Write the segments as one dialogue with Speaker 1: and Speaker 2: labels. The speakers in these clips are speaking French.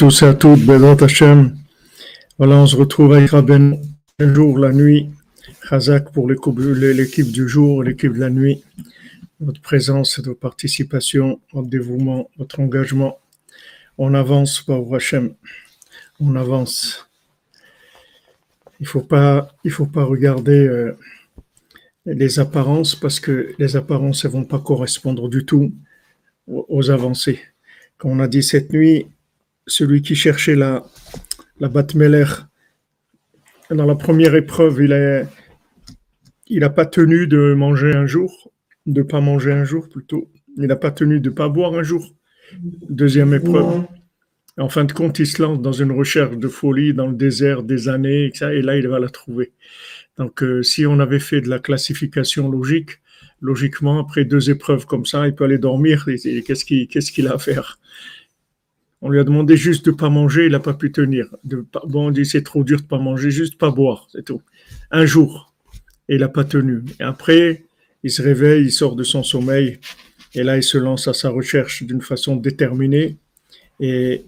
Speaker 1: tous et à toutes, Bézat Hachem. Voilà, on se retrouve avec Rabben le jour, la nuit. Chazak pour l'équipe du jour, l'équipe de la nuit. Votre présence, votre participation, votre dévouement, votre engagement. On avance par Hachem. On avance. Il ne faut, pas, faut pas regarder euh, les apparences parce que les apparences ne vont pas correspondre du tout aux, aux avancées. Comme on a dit cette nuit, celui qui cherchait la, la Batmeler, dans la première épreuve, il n'a il a pas tenu de manger un jour, de pas manger un jour plutôt. Il n'a pas tenu de pas boire un jour. Deuxième épreuve. En fin de compte, il se lance dans une recherche de folie dans le désert des années, et là, il va la trouver. Donc, euh, si on avait fait de la classification logique, logiquement, après deux épreuves comme ça, il peut aller dormir. Qu'est-ce qu'il a à faire? On lui a demandé juste de pas manger, il n'a pas pu tenir. De bon, on dit c'est trop dur de pas manger, juste pas boire, c'est tout. Un jour, il n'a pas tenu. Et après, il se réveille, il sort de son sommeil, et là, il se lance à sa recherche d'une façon déterminée, et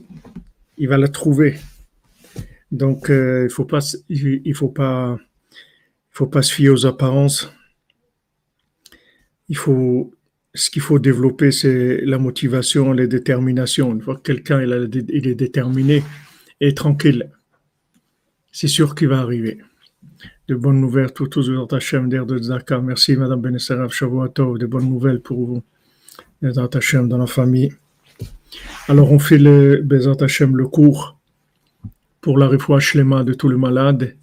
Speaker 1: il va la trouver. Donc, euh, il faut pas, il faut pas, il faut pas se fier aux apparences. Il faut ce qu'il faut développer, c'est la motivation, la détermination. Une fois que quelqu'un il, est déterminé et tranquille, c'est sûr qu'il va arriver. De bonnes nouvelles, tout aux Hachem d'air de Zaka. Merci Madame Benessarav Shavuatov, de bonnes nouvelles pour vous, Bezat Hachem dans la famille. Alors on fait le le cours pour la refouach de tous les malades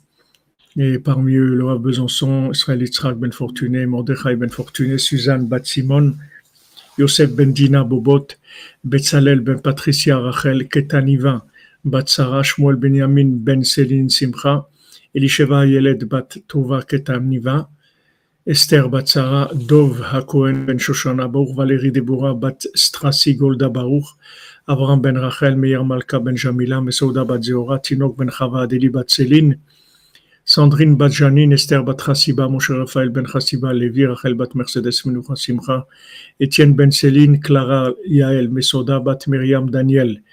Speaker 1: et parmi eux, Rav Besançon, Israël Yitzhak Ben Fortuné, Mordechai Ben Fortuné, Suzanne Bat Simon, Yosef Ben Dina Bobot, Betzalel Ben Patricia Rachel Ketaniva, Bat Sarah Shmuel Benyamin Ben Céline Simcha, Elisheva Yeled Bat Tova Ketaniva, Esther Bat Sarah, Dov Hakohen Ben Shoshana Baruch, Valérie Deborah Bat Strassi Golda Baruch, Abraham Ben Rachel, Meir Malka Ben Jamila, Mesouda Bat Zeora, Tinok Ben Chava Adeli Bat Céline, Sandrine Badjanine, Esther Batrassiba, Moshe Raphaël Ben Chassiba, Lévi, Rachel Bat Mercedes Menoucha Simcha, Étienne Ben Céline, Clara Yael, Mesoda Bat Myriam Daniel,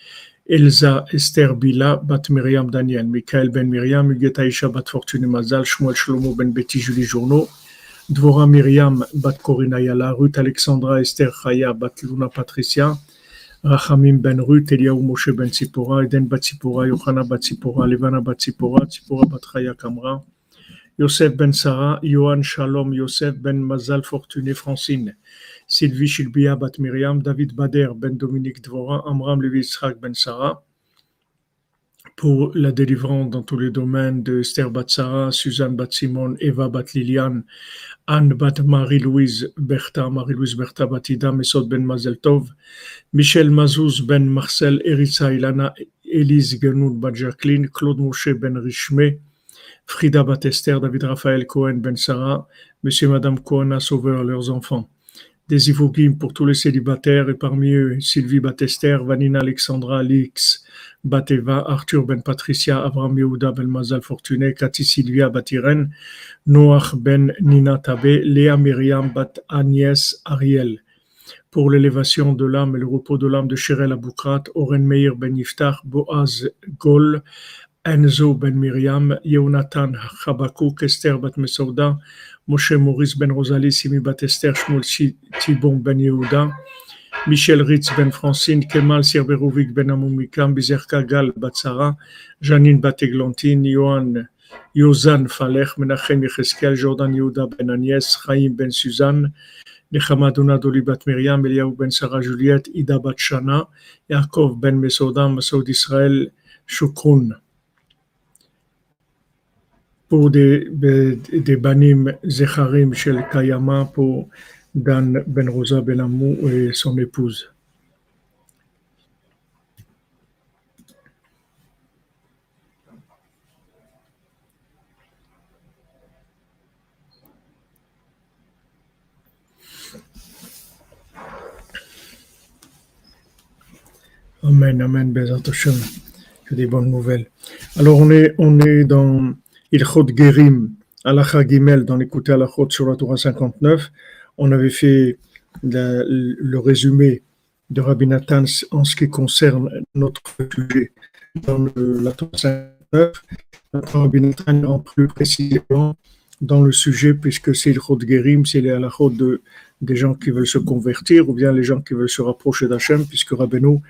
Speaker 1: Elsa Esther Bila, Bat Myriam Daniel, Michael Ben Myriam, Huguet Aisha Bat Fortune Mazal, Shmuel Shlomo Ben Betty Julie Journeau, Dvora Myriam Bat Corina Yala, Ruth Alexandra Esther Chaya Bat Luna Patricia, Rachamim ben Ruth, Eliaou Moshe ben Eden bat Tzipora, Yochana Levana bat Tzipora, Tzipora bat Chaya Kamra, Yosef ben Sarah, Yohan Shalom, Yosef ben Mazal Fortuné Francine, Sylvie Chilbia Batmiriam, David Bader ben Dominique Dvora, Amram Levi ben Sarah, pour la délivrance dans tous les domaines de Esther Batsara, Suzanne Batsimon, Eva Batlilian, Anne Bat Marie-Louise Bertha, Marie-Louise Bertha Batida, Mesod Ben Mazeltov, Michel Mazouz Ben Marcel, Eritza Ilana, Elise Genoud Bat Claude Moshe Ben Richmé, Frida Batester, David Raphaël Cohen Ben Sarah, Monsieur et Madame Cohen a sauveur leurs enfants. Des pour tous les célibataires et parmi eux Sylvie Batester, Vanina Alexandra Alix, Bateva, Arthur Ben Patricia, Abraham Yehuda Ben Mazal Fortuné, Cathy Sylvia Batiren, Noach Ben Nina Tabé, Léa Myriam Bat Agnès Ariel. Pour l'élévation de l'âme et le repos de l'âme de Shirel Aboukrat, Oren Meir Ben Yiftach, Boaz Gol, Enzo Ben Miriam, Yonatan Chabakouk, Esther Bat Mesouda, Moshe Maurice Ben Rosalie, Simi Bat Esther, Shmuel Tibon Ben Yehuda, Michel Ritz Ben Francine, Kemal Sirberovic Ben Amumikam, Bizer Kagal Batsara, Janine Bateglantine, Yohan Yozan Falech, Menachem Jordan Yehuda Ben Agnès, Chaim Ben Suzanne, Nechama Doli Bat Miriam, Eliaou Ben Sarah Juliette, Ida Bat Shana, Yaakov Ben Mesodam, Masoud Israël, Shukroun. Pour des, des banim Zecharim pour Dan Ben Rosa Ben Amou et son épouse. Amen, Amen, Bezat Hashem. Que des bonnes nouvelles. Alors, on est, on est dans Ilchot Gerim, Alacha Gimel, dans l'écouté Alachot sur la Torah 59 on avait fait le résumé de Rabbi Nathan en ce qui concerne notre sujet, dans le, la 59. Maintenant, Rabbi rentre plus précisément dans le sujet, puisque c'est le Chod Gerim, c'est la de, des gens qui veulent se convertir, ou bien les gens qui veulent se rapprocher d'Hachem, puisque Rabbeinu,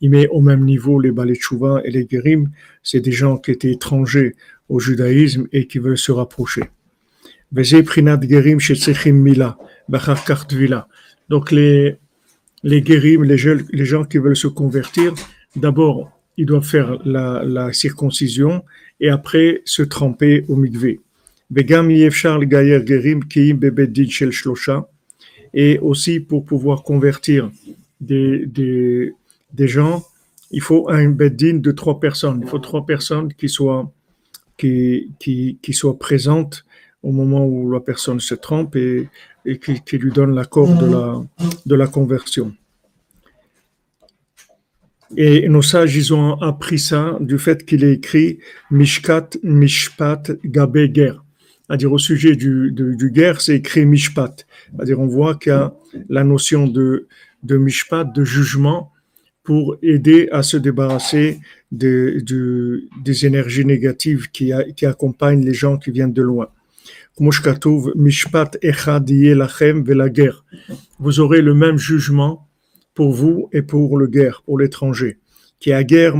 Speaker 1: il met au même niveau les Balei et les Gerim, c'est des gens qui étaient étrangers au judaïsme et qui veulent se rapprocher. Donc les, les les, les gens qui veulent se convertir, d'abord, ils doivent faire la, la, circoncision et après se tremper au mikvé. Et aussi pour pouvoir convertir des, des, des gens, il faut un beddin de trois personnes. Il faut trois personnes qui soient, qui, qui, soient présentes au moment où la personne se trompe et, et qui, qui, lui donne l'accord de la, de la conversion. Et nos sages, ils ont appris ça du fait qu'il est écrit Mishkat, Mishpat, Gabé, guerre. C'est-à-dire au sujet du, du, du guerre, c'est écrit Mishpat. C'est-à-dire on voit qu'il y a la notion de, de Mishpat, de jugement, pour aider à se débarrasser de, de, des énergies négatives qui, a, qui accompagnent les gens qui viennent de loin. Vous aurez le même jugement pour vous et pour le guerre, pour l'étranger. Qui a guerre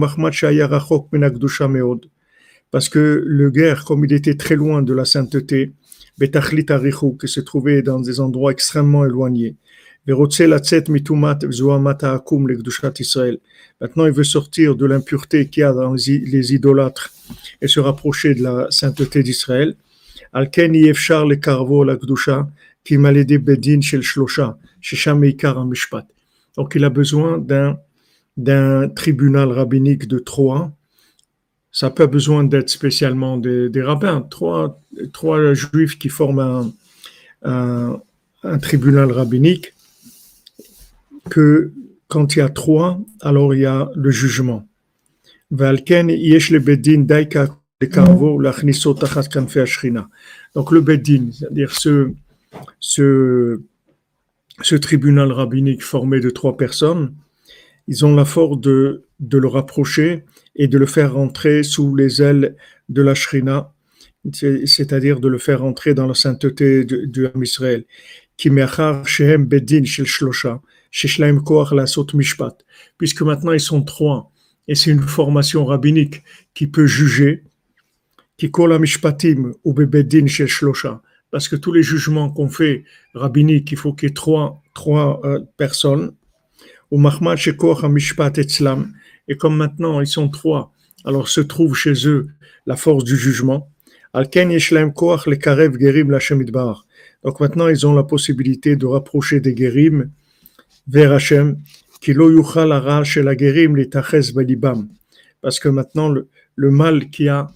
Speaker 1: Parce que le guerre, comme il était très loin de la sainteté, qui se trouvait dans des endroits extrêmement éloignés, Maintenant, il veut sortir de l'impureté qu'il y a dans les idolâtres et se rapprocher de la sainteté d'Israël. Le bedin meikar mishpat. Donc il a besoin d'un tribunal rabbinique de trois. Ça n'a pas besoin d'être spécialement des, rabbins. Trois, juifs qui forment un, un, un tribunal rabbinique que quand il y a trois, alors il y a le jugement. Donc le Beddin, c'est-à-dire ce, ce, tribunal rabbinique formé de trois personnes, ils ont la force de, de le rapprocher et de le faire rentrer sous les ailes de la Shrina, c'est-à-dire de le faire rentrer dans la sainteté de, de Israël. Puisque maintenant ils sont trois, et c'est une formation rabbinique qui peut juger, qui kola mishpatim ou bebedin shel shlosha, parce que tous les jugements qu'on fait rabbiniques, il faut qu'il y ait trois, trois euh, personnes, ou mahmad mishpat etzlam, et comme maintenant ils sont trois, alors se trouve chez eux la force du jugement. Alken yeshlaim koach le karev gerim Donc maintenant ils ont la possibilité de rapprocher des gerim vers Hachem, parce que maintenant le, le mal qui a,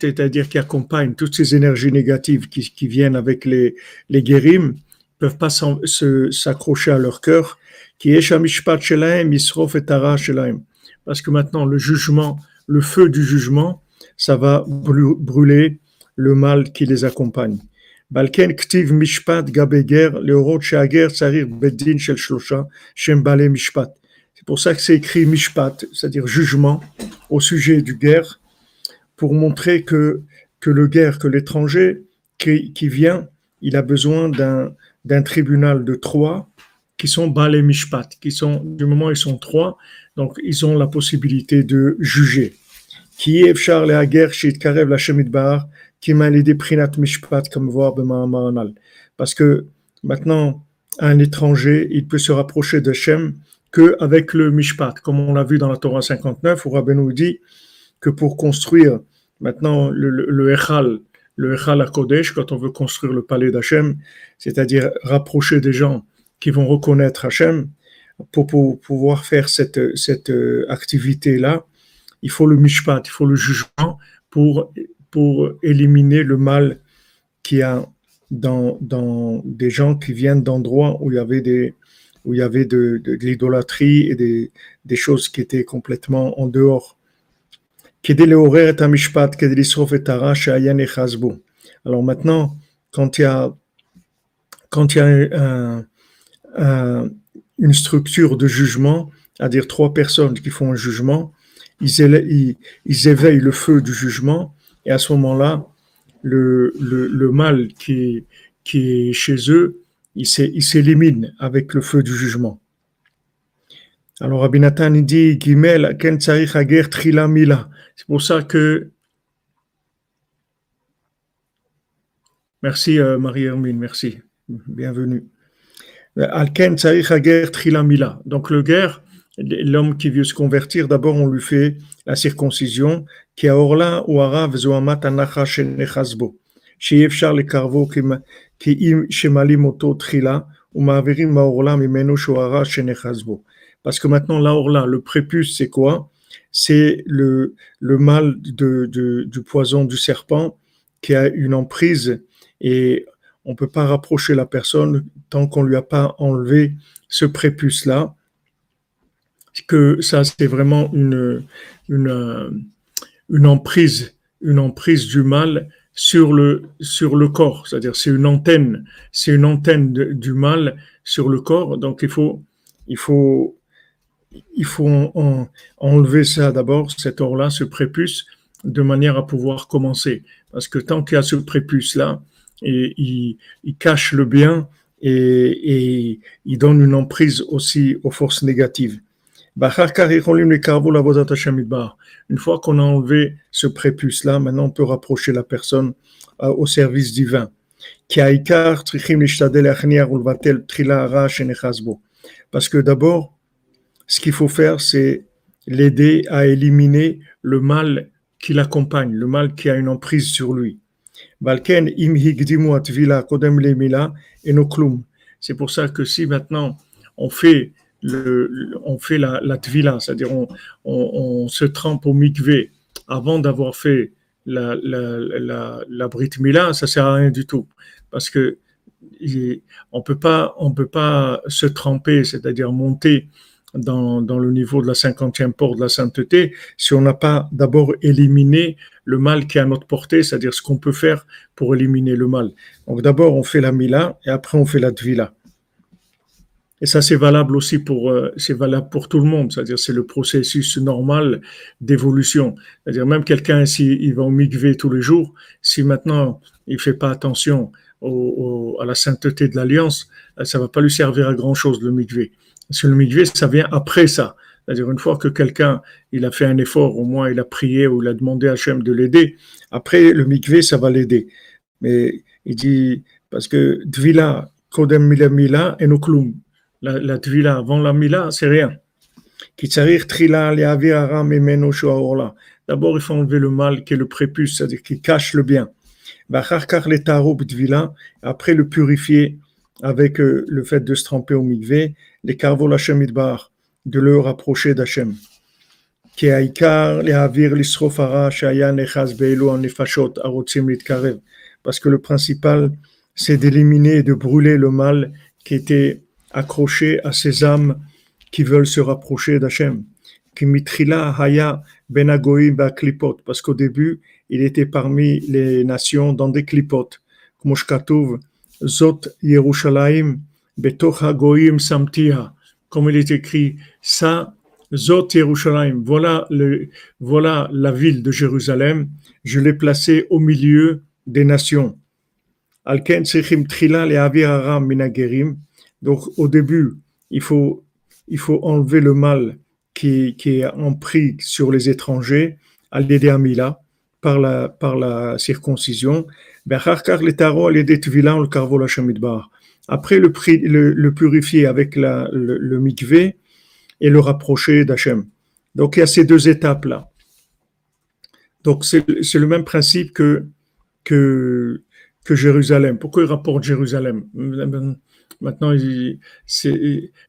Speaker 1: c'est-à-dire qui accompagne toutes ces énergies négatives qui, viennent avec les, les guérim, peuvent pas s'accrocher à leur cœur, qui est parce que maintenant le jugement, le feu du jugement, ça va brûler le mal qui les accompagne. Balken ktiv mishpat gabeger leorot sheager tsarir bedin shel shlosha mishpat. C'est pour ça que c'est écrit mishpat, c'est-à-dire jugement au sujet du guerre, pour montrer que que le guerre, que l'étranger qui, qui vient, il a besoin d'un tribunal de trois qui sont balé mishpat, qui sont du moment ils sont trois, donc ils ont la possibilité de juger. Qui est shit karev la bar qui m'a aidé prinat mishpat comme voir Parce que maintenant, un étranger, il peut se rapprocher de Shem que avec le mishpat, comme on l'a vu dans la Torah 59, où Rabbi nous dit que pour construire maintenant le, le, le Echal, le Echal à Kodesh, quand on veut construire le palais d'Hachem, c'est-à-dire rapprocher des gens qui vont reconnaître Hachem, pour, pouvoir faire cette, euh, activité-là, il faut le mishpat, il faut le jugement pour éliminer le mal qu'il y a dans, des gens qui viennent d'endroits où il y avait des où il y avait de, l'idolâtrie et des, choses qui étaient complètement en dehors. Alors maintenant, quand il y a, quand il y a un, un, une structure de jugement, à dire trois personnes qui font un jugement, ils, éveillent le feu du jugement, et à ce moment-là, le, mal qui, qui est chez eux, il s'élimine avec le feu du jugement. Alors Rabbi Nathan dit Gimel ken hager trila mila? C'est pour ça que Merci euh, Marie Hermine, merci. Bienvenue. Al ken hager trila mila? Donc le guerre l'homme qui veut se convertir, d'abord on lui fait la circoncision, qui a orla ou arav zoamat anacha shenechazbo, sheyefshar le karvo ki im shemalim oto trila, ou ma'avirim ma'orla mimenu shoara shenechazbo. Parce que maintenant, là, là, le prépuce, c'est quoi? C'est le, mal du poison du serpent qui a une emprise et on ne peut pas rapprocher la personne tant qu'on ne lui a pas enlevé ce prépuce-là. Que ça, c'est vraiment une, emprise, une emprise du mal sur le, corps. C'est-à-dire, c'est une antenne, c'est une antenne du mal sur le corps. Donc, il faut il faut enlever ça d'abord, cet or-là, ce prépuce, de manière à pouvoir commencer. Parce que tant qu'il y a ce prépuce-là, et il, cache le bien et, il donne une emprise aussi aux forces négatives. Une fois qu'on a enlevé ce prépuce-là, maintenant on peut rapprocher la personne euh, au service divin. Parce que d'abord, ce qu'il faut faire, c'est l'aider à éliminer le mal qui l'accompagne, le mal qui a une emprise sur lui. C'est pour ça que si maintenant on fait, on fait la, la tvila, c'est-à-dire on, se trempe au mikvé avant d'avoir fait la, la, la, la brit mila, ça sert à rien du tout. Parce que on peut pas, peut pas se tremper, c'est-à-dire monter dans, le niveau de la cinquantième porte de la sainteté si on n'a pas d'abord éliminé le mal qui est à notre portée, c'est-à-dire ce qu'on peut faire pour éliminer le mal. Donc d'abord on fait la mila et après on fait la tvila. Et ça c'est valable aussi pour euh, c'est valable pour tout le monde, c'est-à-dire c'est le processus normal d'évolution. C'est-à-dire même quelqu'un si il va au mikvé tous les jours, si maintenant il fait pas attention à la sainteté de l'alliance, ça va pas lui servir à grand chose le mikvé. Parce que le mikvé, ça vient après ça. C'est-à-dire une fois que quelqu'un il a fait un effort, au moins il a prié ou il a demandé à Hachem de l'aider, après le mikvé, ça va l'aider. Mais il dit, parce que Dvila, Kodem Mila Mila, et La, la Dvila avant la Mila, c'est rien. D'abord, il faut enlever le mal qui est le prépuce, c'est-à-dire qui cache le bien. Après le purifier avec euh, le fait de se tremper au mikvé, les carvol Hashem Idbar, de le rapprocher d'Hachem. Parce que le principal, c'est d'éliminer et de brûler le mal qui était accroché à ces âmes qui veulent se rapprocher d'Hachem. haya ben Parce qu'au début, il était parmi les nations dans des clipotes. Zot Yerushalayim Betoch Hagoyim Samtiha, comme il est écrit, ça, Zot Yerushalayim, voilà, le, voilà la ville de Jérusalem, je l'ai placée au milieu des nations. Alken Sechim Trila le Aram Minagerim, donc au début, il faut, il faut enlever le mal qui, qui est en prix sur les étrangers, al Amila, par la, par la circoncision. Après, le, purifier avec le, le mikvé et le rapprocher d'Hachem. Donc, il y a ces deux étapes-là. Donc, c'est le même principe que, que, Jérusalem. Pourquoi il rapporte Jérusalem? Maintenant, il,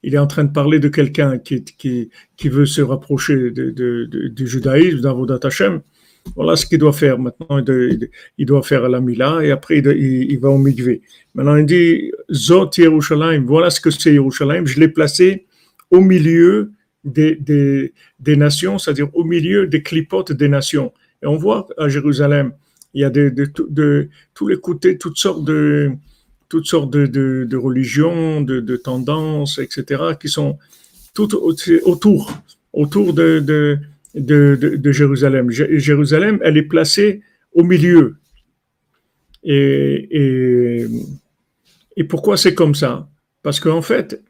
Speaker 1: est, en train de parler de quelqu'un qui, qui, qui veut se rapprocher de, de, de, du judaïsme, d'Avodat Hashem. Voilà ce qu'il doit faire maintenant. Il doit faire la Mila et après il, va au Mikvé. Maintenant il dit Zot Yerushalayim. Voilà ce que c'est Yerushalayim. Je l'ai placé au milieu des, des, nations, c'est-à-dire au milieu des clipotes des nations. Et on voit à Jérusalem, il y a de, de, tous les côtés, toutes sortes de toutes sortes de religions, de, tendances, etc., qui sont toutes autour, autour de, de, Jérusalem. Jérusalem, elle est placée au milieu. Et, pourquoi c'est comme ça? Parce qu'en fait,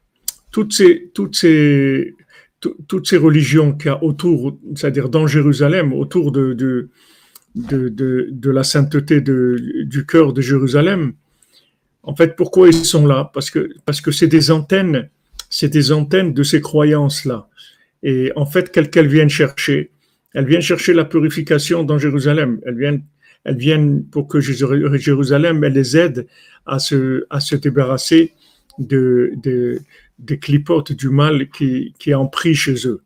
Speaker 1: toutes ces, religions qu'il y a autour, c'est-à-dire dans Jérusalem, autour de, la sainteté du cœur de Jérusalem, en fait, pourquoi ils sont là? Parce que parce que c'est des antennes, c'est des antennes de ces croyances-là. Et en fait, qu'elles viennent chercher, elles viennent chercher la purification dans Jérusalem. Elles viennent, elles viennent pour que Jérusalem, elle les aide à se, à se débarrasser de, de, des clipotes du mal qui, qui en chez eux.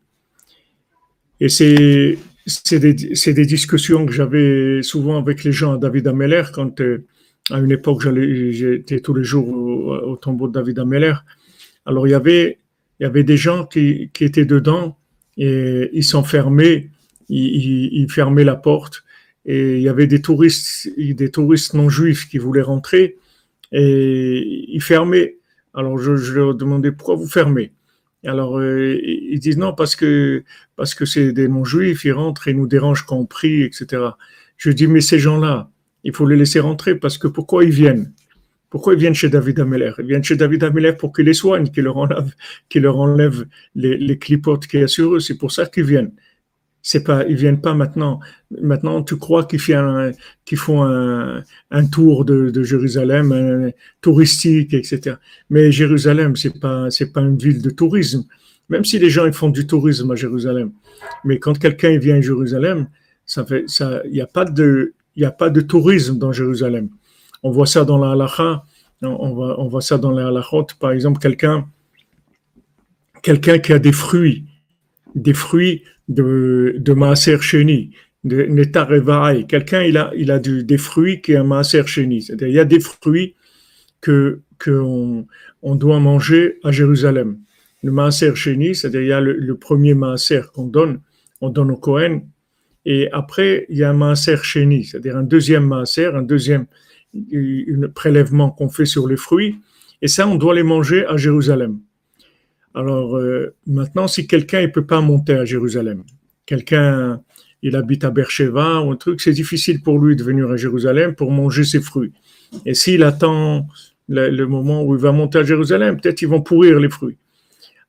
Speaker 1: Et c'est, c'est des, des, discussions que j'avais souvent avec les gens à David Ameller quand, euh, à une époque, j'étais tous les jours au, tombeau de David Ameller. Alors, il y avait, il y avait des gens qui, étaient dedans et ils s'enfermaient, ils, ils, fermaient la porte et il y avait des touristes, des touristes non juifs qui voulaient rentrer et ils fermaient. Alors, je, leur demandais pourquoi vous fermez? Alors, euh, ils disent non, parce que c'est des non-juifs, ils rentrent et nous dérangent quand on prie, etc. Je dis, mais ces gens-là, il faut les laisser rentrer parce que pourquoi ils viennent? Pourquoi ils viennent chez David Ameller? Ils viennent chez David Ameller pour qu'il les soigne, qu'il leur enlève, leur enlève les, les clipotes qu'il y a sur eux. C'est pour ça qu'ils viennent. C'est pas, ils viennent pas maintenant. Maintenant, tu crois qu'ils font un, tour de, de Jérusalem, touristique, etc. Mais Jérusalem, c'est pas, c'est pas une ville de tourisme. Même si les gens ils font du tourisme à Jérusalem, mais quand quelqu'un vient à Jérusalem, ça fait, ça, il n'y a pas de, il n'y a pas de tourisme dans Jérusalem. On voit ça dans la halakha, on voit, ça dans la halachot, par exemple, quelqu'un qui a des fruits, des fruits de, de Maaser Sheni, de Netarevaï. Quelqu'un, il a, il a des fruits qui est un Maaser Sheni. C'est-à-dire, il y a des fruits que, qu'on on doit manger à Jérusalem. Le Maaser Sheni, c'est-à-dire, il y a le, premier Maaser qu'on donne, on donne au Kohen, et après, il y a un maaser chéni, c'est-à-dire un deuxième maaser, un deuxième un prélèvement qu'on fait sur les fruits. Et ça, on doit les manger à Jérusalem. Alors euh, maintenant, si quelqu'un ne peut pas monter à Jérusalem, quelqu'un il habite à Beersheba ou un truc, c'est difficile pour lui de venir à Jérusalem pour manger ses fruits. Et s'il attend le, moment où il va monter à Jérusalem, peut-être ils vont pourrir les fruits.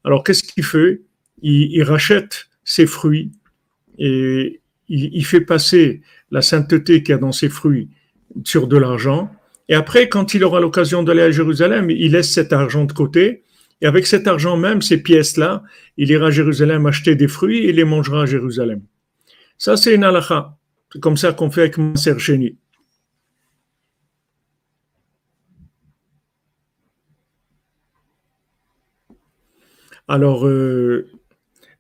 Speaker 1: Alors qu'est-ce qu'il fait? Il, rachète ses fruits et il, fait passer la sainteté qu'il y a dans ses fruits sur de l'argent. Et après, quand il aura l'occasion d'aller à Jérusalem, il laisse cet argent de côté. Et avec cet argent même, ces pièces-là, il ira à Jérusalem acheter des fruits et les mangera à Jérusalem. Ça, c'est une halakha. C'est comme ça qu'on fait avec Maser Sheni. Alors, euh,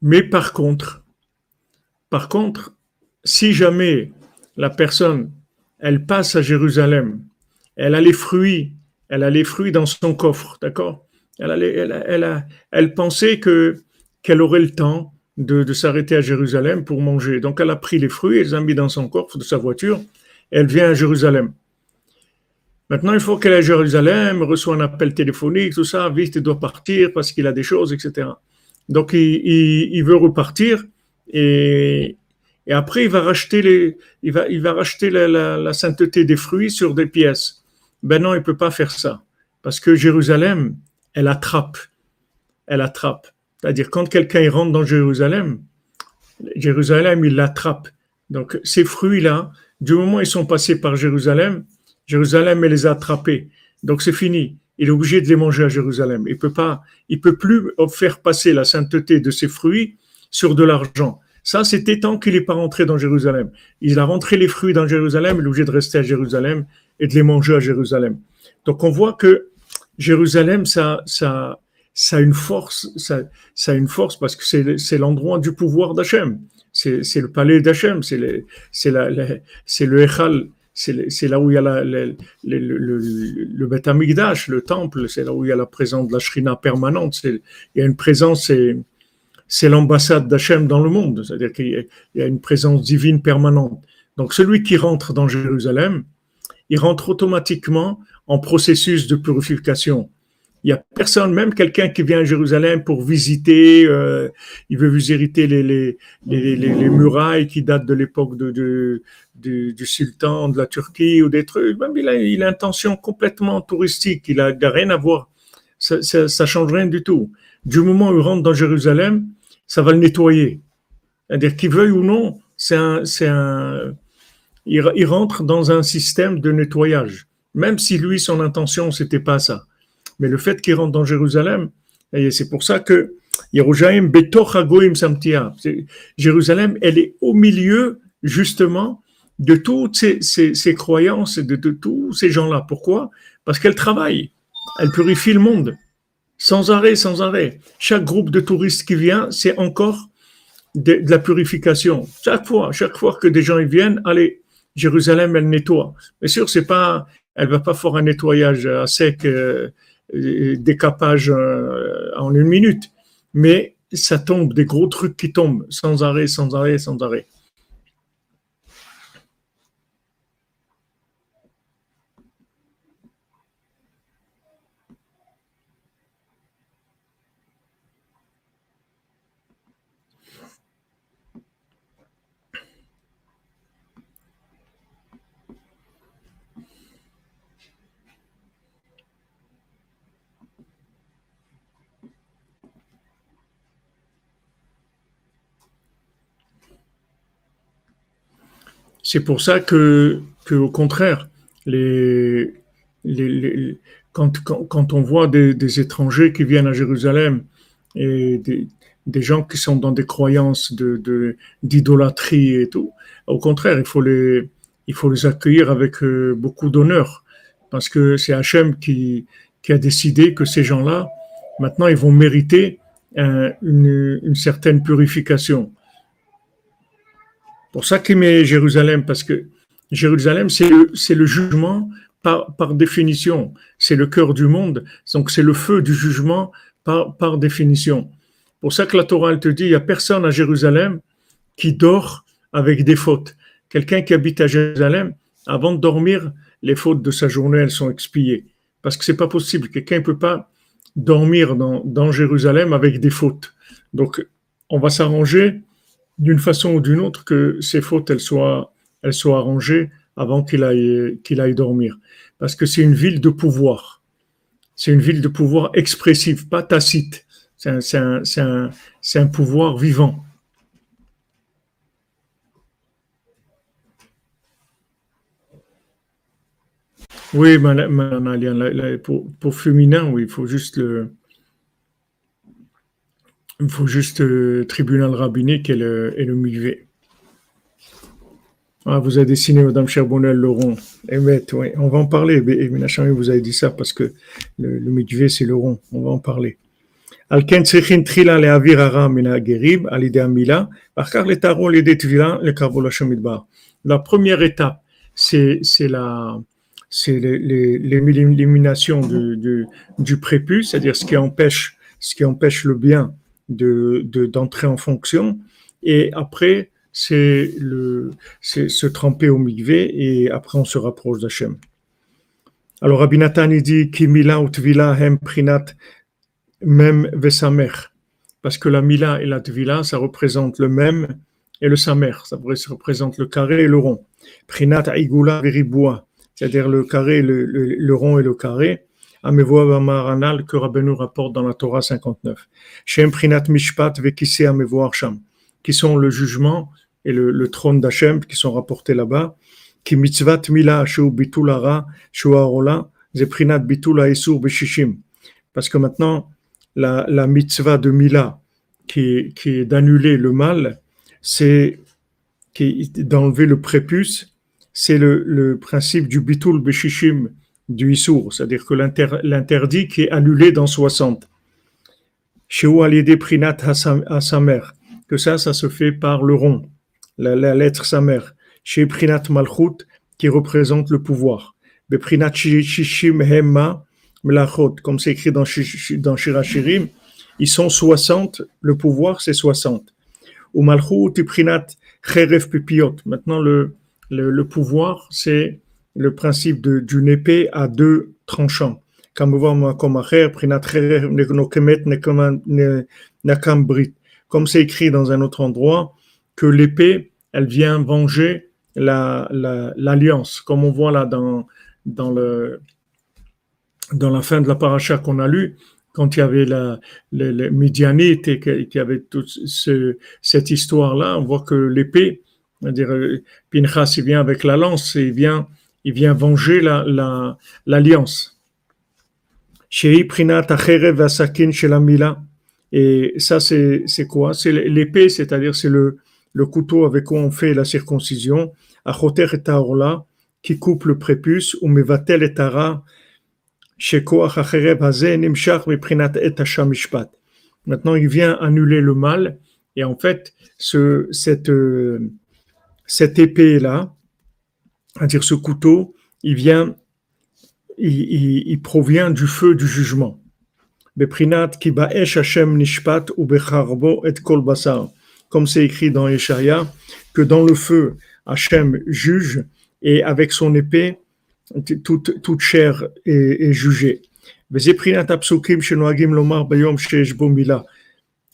Speaker 1: mais par contre, par contre, si jamais la personne, elle passe à Jérusalem, elle a les fruits, elle a les fruits dans son coffre, d'accord? Elle, elle, elle, elle, pensait que qu'elle aurait le temps de, de s'arrêter à Jérusalem pour manger. Donc elle a pris les fruits, elle les a mis dans son coffre de sa voiture, elle vient à Jérusalem. Maintenant, il faut qu'elle aille à Jérusalem, reçoit un appel téléphonique, tout ça, vite, il doit partir parce qu'il a des choses, etc. Donc il, il, il veut repartir et, et après, il va racheter, la, sainteté des fruits sur des pièces. Ben non, il peut pas faire ça. Parce que Jérusalem, elle attrape. Elle attrape. C'est-à-dire, quand quelqu'un rentre dans Jérusalem, Jérusalem, il l'attrape. Donc, ces fruits-là, du moment où ils sont passés par Jérusalem, Jérusalem, elle les a attrapés. Donc, c'est fini. Il est obligé de les manger à Jérusalem. Il peut il peut plus faire passer la sainteté de ces fruits sur de l'argent. Ça, c'était tant qu'il n'est pas rentré dans Jérusalem. Il a rentré les fruits dans Jérusalem, il est obligé de rester à Jérusalem et de les manger à Jérusalem. Donc on voit que Jérusalem, ça, ça, ça a une force, ça, ça a une force parce que c'est l'endroit du pouvoir d'Hachem. C'est le palais d'Hachem, c'est le, c'est le Echal, c'est là où il y a la, le, le, le, le Beth le temple, c'est là où il y a la présence de la Shrina permanente. Il y a une présence, c'est c'est l'ambassade d'Hachem dans le monde, c'est-à-dire qu'il y a une présence divine permanente. Donc celui qui rentre dans Jérusalem, il rentre automatiquement en processus de purification. Il n'y a personne, même quelqu'un qui vient à Jérusalem pour visiter, euh, il veut visiter les, les, les, les, murailles qui datent de l'époque de, du sultan de la Turquie ou des trucs. Même il a, il a une intention complètement touristique, il n'a rien à voir. Ça, ça, change rien du tout. Du moment où il rentre dans Jérusalem, ça va le nettoyer. C'est-à-dire qu'il veuille ou non, c'est un, c'est un, il, rentre dans un système de nettoyage. Même si lui, son intention, c'était pas ça. Mais le fait qu'il rentre dans Jérusalem, c'est pour ça que Jérusalem, Jérusalem, elle est au milieu, justement, de toutes ces, ces, croyances, de tous ces gens-là. Pourquoi? Parce qu'elle travaille, elle purifie le monde, sans arrêt, sans arrêt. Chaque groupe de touristes qui vient, c'est encore de, la purification. Chaque fois, chaque fois que des gens y viennent, allez, Jérusalem, elle nettoie. Bien sûr, c'est pas, elle va pas faire un nettoyage à sec. Euh, décapage euh, en une minute. Mais ça tombe, des gros trucs qui tombent sans arrêt, sans arrêt, sans arrêt. C'est pour ça que, au contraire, quand, on voit des, étrangers qui viennent à Jérusalem et des, gens qui sont dans des croyances d'idolâtrie et tout, au contraire, il faut les, accueillir avec euh, beaucoup d'honneur. Parce que c'est Hachem qui, a décidé que ces gens-là, maintenant, ils vont mériter une certaine purification pour ça qu'il Jérusalem, parce que Jérusalem, c'est le, jugement par, définition. C'est le cœur du monde. Donc, c'est le feu du jugement par, définition. Pour ça que la Torah, elle te dit, il n'y a personne à Jérusalem qui dort avec des fautes. Quelqu'un qui habite à Jérusalem, avant de dormir, les fautes de sa journée, elles sont expiées. Parce que c'est pas possible. Quelqu'un ne peut pas dormir dans Jérusalem avec des fautes. Donc, on va s'arranger d'une façon ou d'une autre que ses fautes elles soient, elles soient arrangées avant qu'il aille, qu'il aille dormir. Parce que c'est une ville de pouvoir. C'est une ville de pouvoir expressif, pas tacite. C'est un, pouvoir vivant. Oui, pour, pour féminin, oui, il faut juste le, il faut juste euh, tribunal rabbinique et le, et le Ah, vous avez dessiné, Madame Cherbonnel, le rond. oui. On va en parler. Et vous avez dit ça parce que le, le c'est le rond. On va en parler. La première étape, c'est la c'est l'élimination du, du prépuce, c'est-à-dire ce qui empêche ce qui empêche le bien de d'entrer en fonction. Et après, c'est se tremper au mikvé et après on se rapproche d'Hachem. Alors Rabbi Nathan il dit Kimila ou Tvila hem prinat même vesamer parce que la mila et la tvila ça représente le même et le samer ça représente le carré et le rond. Prinat aigula veriboua c'est-à-dire le carré, le, le rond et le carré Amevoa Maranal que Rabbeinu rapporte dans la Torah 59. Shem Prinat Mishpat Vekise Amevoa Sham, qui sont le jugement et le, trône d'Hachem qui sont rapportés là-bas. Qui mitzvat mila shu bitulara shu arola zeprinat bitula isur beshishim. Parce que maintenant, la, mitzvah de mila, qui, qui est d'annuler le mal, c'est d'enlever le prépuce, c'est le, le principe du bitul beshishim, du Issour, c'est-à-dire que l'interdit qui est annulé dans 60. Chez des Prinat à sa mère, que ça, ça se fait par le rond, la, lettre sa mère. Chez Prinat Malchut, qui représente le pouvoir. Prinat Shishim Hemma Melachot, comme c'est écrit dans, dans Shirachirim, ils sont 60, le pouvoir c'est 60. Ou Malchut Prinat Cheref Pipiot. Maintenant, le, le pouvoir c'est le principe d'une épée à deux tranchants. Comme c'est écrit dans un autre endroit, que l'épée, elle vient venger l'alliance, la, comme on voit là dans, dans, le, dans la fin de la paracha qu'on a lue, quand il y avait la, les, Midianites et qu'il y avait toute ce, cette histoire-là, on voit que l'épée, c'est-à-dire Pinchas, il vient avec la lance il vient, il vient venger l'alliance. La, et ça, c'est quoi? C'est l'épée, c'est-à-dire c'est le, le couteau avec quoi on fait la circoncision. Achoter et qui coupe le prépuce, ou mevatel et tara, Maintenant, il vient annuler le mal. Et en fait, ce, cette, euh, cette épée-là, c'est-à-dire ce couteau, il vient, il, il, provient du feu du jugement. Comme c'est écrit dans Yeshaya, que dans le feu, Hachem juge et avec son épée, toute, toute chair est, est jugée.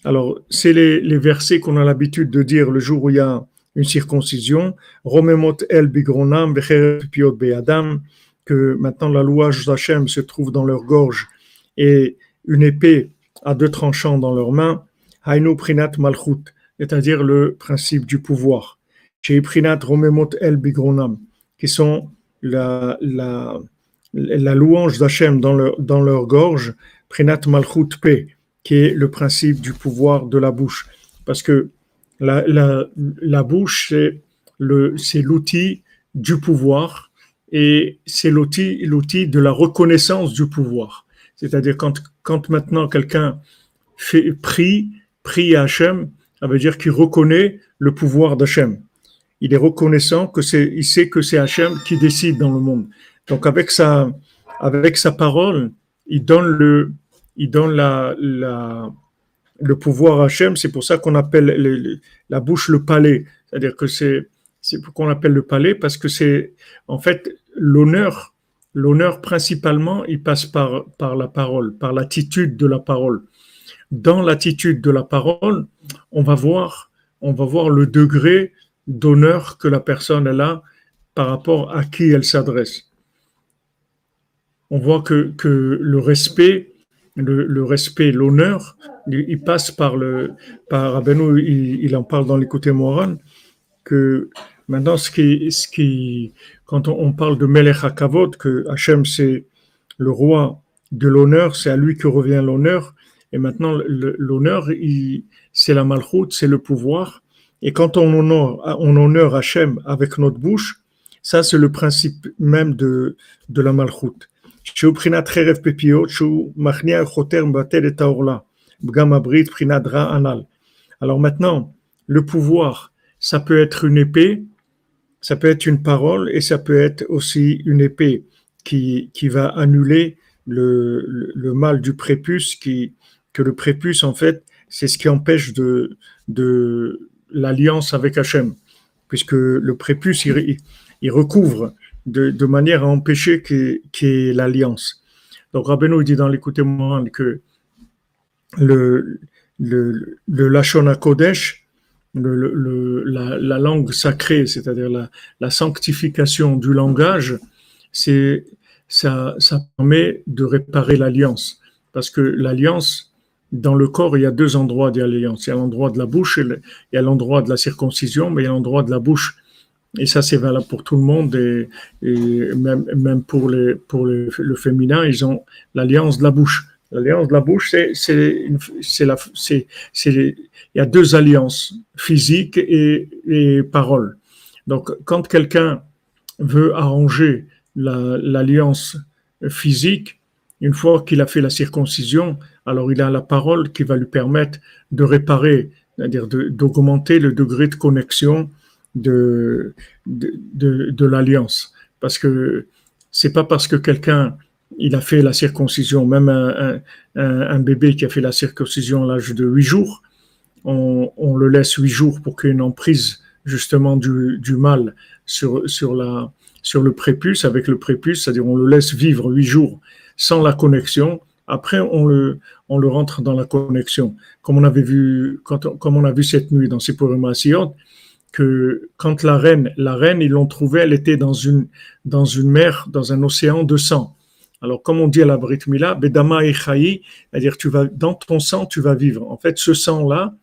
Speaker 1: Alors, c'est les, les versets qu'on a l'habitude de dire le jour où il y a une circoncision. Romemot el bigronam piot que maintenant la louage d'Hachem se trouve dans leur gorge et une épée à deux tranchants dans leurs mains. Hainu prinat malchut, c'est-à-dire le principe du pouvoir. Chez prinat romemot el bigronam, qui sont la, la, la louange d'Hachem dans leur, dans leur gorge, Prinat Malchut Pe, qui est le principe du pouvoir de la bouche. Parce que la, bouche, c'est, l'outil du pouvoir et c'est l'outil, l'outil de la reconnaissance du pouvoir. C'est-à-dire quand, quand maintenant quelqu'un fait, prie, prie à Hachem, ça veut dire qu'il reconnaît le pouvoir d'Hachem il est reconnaissant que c'est, il sait que c'est Hachem qui décide dans le monde. Donc avec sa, avec sa parole, il donne le, il donne la, la le pouvoir Hachem. C'est pour ça qu'on appelle la bouche le palais. C'est-à-dire que c'est, c'est qu'on appelle le palais parce que c'est, en fait, l'honneur, l'honneur principalement, il passe par, par la parole, par l'attitude de la parole. Dans l'attitude de la parole, on va voir, on va voir le degré d'honneur que la personne a par rapport à qui elle s'adresse. On voit que, que le respect, le, respect, l'honneur, il, passe par le, par il, il, en parle dans l'écouté Moran, que maintenant ce qui, ce qui, quand on, parle de Melech HaKavod, que Hachem c'est le roi de l'honneur, c'est à lui que revient l'honneur, et maintenant l'honneur, c'est la malchoute, c'est le pouvoir, et quand on honore, on honore Hachem avec notre bouche, ça c'est le principe même de, de la malchoute. Alors maintenant, le pouvoir, ça peut être une épée, ça peut être une parole et ça peut être aussi une épée qui, qui va annuler le, le, mal du prépuce, qui, que le prépuce, en fait, c'est ce qui empêche de, de, l'alliance avec Hachem, puisque le prépuce, il, recouvre de, manière à empêcher qu'il ait l'alliance. Donc Rabbeinu dit dans l'écoute moral que le, le, le Kodesh, la, langue sacrée, c'est-à-dire la, sanctification du langage, c'est ça, ça permet de réparer l'alliance. Parce que l'alliance, dans le corps, il y a deux endroits d'alliance. Il y a l'endroit de la bouche, il y a l'endroit de la circoncision, mais il y a l'endroit de la bouche. Et ça, c'est valable pour tout le monde, et, même, même pour, les, pour le féminin, ils ont l'alliance de la bouche. L'alliance de la bouche, c'est, c'est, il y a deux alliances, physique et, et parole. Donc, quand quelqu'un veut arranger la, l'alliance physique, une fois qu'il a fait la circoncision, alors il a la parole qui va lui permettre de réparer, c'est-à-dire d'augmenter le degré de connexion de, de, de, l'alliance. Parce que c'est pas parce que quelqu'un il a fait la circoncision, même un, un, bébé qui a fait la circoncision à l'âge de 8 jours, on, on, le laisse 8 jours pour qu'il y ait une emprise justement du, du mal sur, sur, la, sur le prépuce, avec le prépuce, c'est-à-dire on le laisse vivre 8 jours sans la connexion, après on le, on le rentre dans la connexion. Comme on avait vu, quand comme on a vu cette nuit dans Sippurim Asiyot, que quand la reine, la reine, ils l'ont trouvée, elle était dans une, dans une mer, dans un océan de sang. Alors, comme on dit à la Brit Mila, Bedama et c'est-à-dire tu vas, dans ton sang, tu vas vivre. En fait, ce sang-là,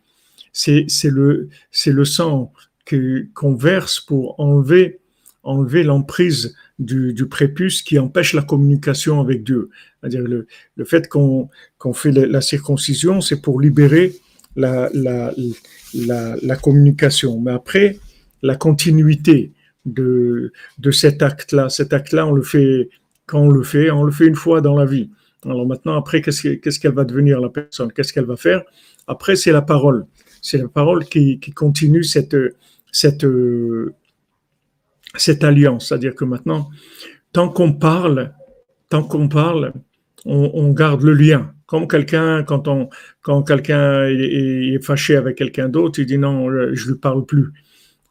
Speaker 1: c'est, c'est le, c'est le sang que, qu'on verse pour enlever, enlever l'emprise du, prépuce qui empêche la communication avec Dieu. C'est-à-dire le, le fait qu'on, qu'on fait la, circoncision, c'est pour libérer la, la, la, communication. Mais après, la continuité de, de cet acte-là, cet acte-là, on le fait quand on le fait, on le fait une fois dans la vie. Alors maintenant, après, qu'est-ce qu'elle va devenir la personne? Qu'est-ce qu'elle va faire? Après, c'est la parole. C'est la parole qui, continue cette, cette, cette alliance. C'est-à-dire que maintenant, tant qu'on parle, tant qu'on parle, on, garde le lien. Comme quelqu'un, quand, on, quand quelqu'un est, fâché avec quelqu'un d'autre, il dit non, je ne lui parle plus.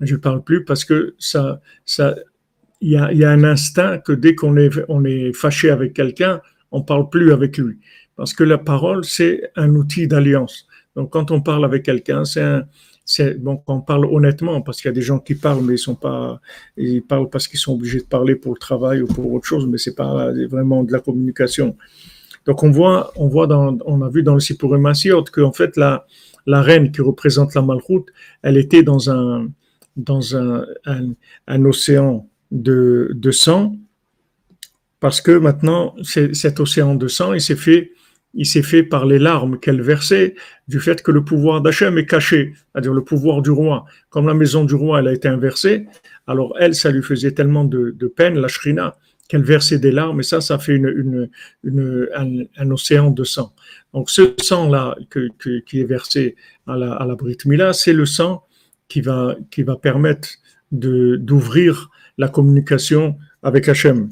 Speaker 1: Je ne lui parle plus parce que ça, ça, il y, a, un instinct que dès qu'on est, on est fâché avec quelqu'un, on parle plus avec lui. Parce que la parole, c'est un outil d'alliance. Donc, quand on parle avec quelqu'un, c'est un, c'est bon, on parle honnêtement, parce qu'il y a des gens qui parlent, mais ils sont pas, ils parlent parce qu'ils sont obligés de parler pour le travail ou pour autre chose, mais c'est pas vraiment de la communication. Donc, on voit, on a vu dans le Sipurim que qu'en fait, la, reine qui représente la Malchoute, elle était dans un, océan de, sang, parce que maintenant, cet océan de sang, il s'est fait, il s'est fait par les larmes qu'elle versait du fait que le pouvoir d'Hachem est caché, c'est-à-dire le pouvoir du roi. Comme la maison du roi, elle a été inversée, alors elle, ça lui faisait tellement de peine, la shrina, qu'elle versait des larmes, et ça, ça fait un, océan de sang. Donc ce sang-là qui est versé à la, à Brit Mila, c'est le sang qui va, permettre d'ouvrir la communication avec Hachem.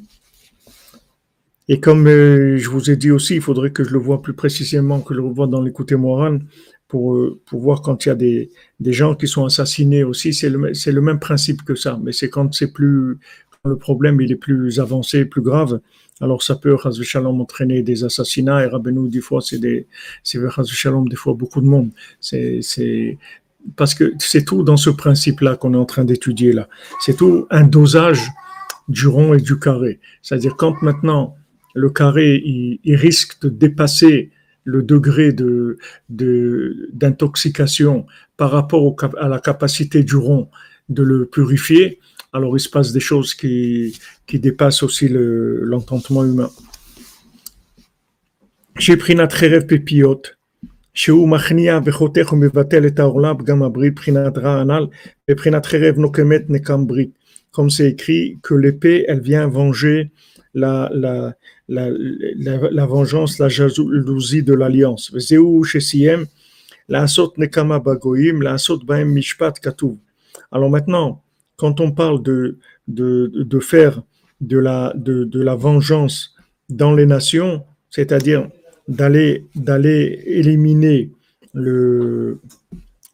Speaker 1: Et comme euh, je vous ai dit aussi, il faudrait que je le vois plus précisément, que je le vois dans l'écouté moral, pour, euh, pour voir quand il y a des, gens qui sont assassinés aussi. C'est le, même principe que ça, mais c'est quand c'est plus, le problème il est plus avancé, plus grave. Alors ça peut, Shalom, entraîner des assassinats. Et Rabbeinu, des fois, c'est des, c'est Shalom, des fois beaucoup de monde. C'est, c'est, parce que c'est tout dans ce principe-là qu'on est en train d'étudier là. C'est tout un dosage du rond et du carré. C'est-à-dire quand maintenant le carré il, risque de dépasser le degré de, d'intoxication par rapport à la capacité du rond de le purifier, alors il se passe des choses qui, qui dépassent aussi le, l'entendement humain. J'ai pris notre rêve pépiote שהוא מכניע וחותך ומבטל את העולם, גם הברית בחינת רע הנ"ל, ובחינת חרב נוקמת נקם ברית. Comme c'est écrit que l'épée, elle vient venger la, la, la, la, la vengeance, la jalousie de l'alliance. וזהו שסיים לעשות נקמה בגויים, לעשות בהם משפט כתוב. Alors maintenant, quand on parle de, de, de faire de la, de, de la vengeance dans les nations, c'est-à-dire d'aller d'aller éliminer le,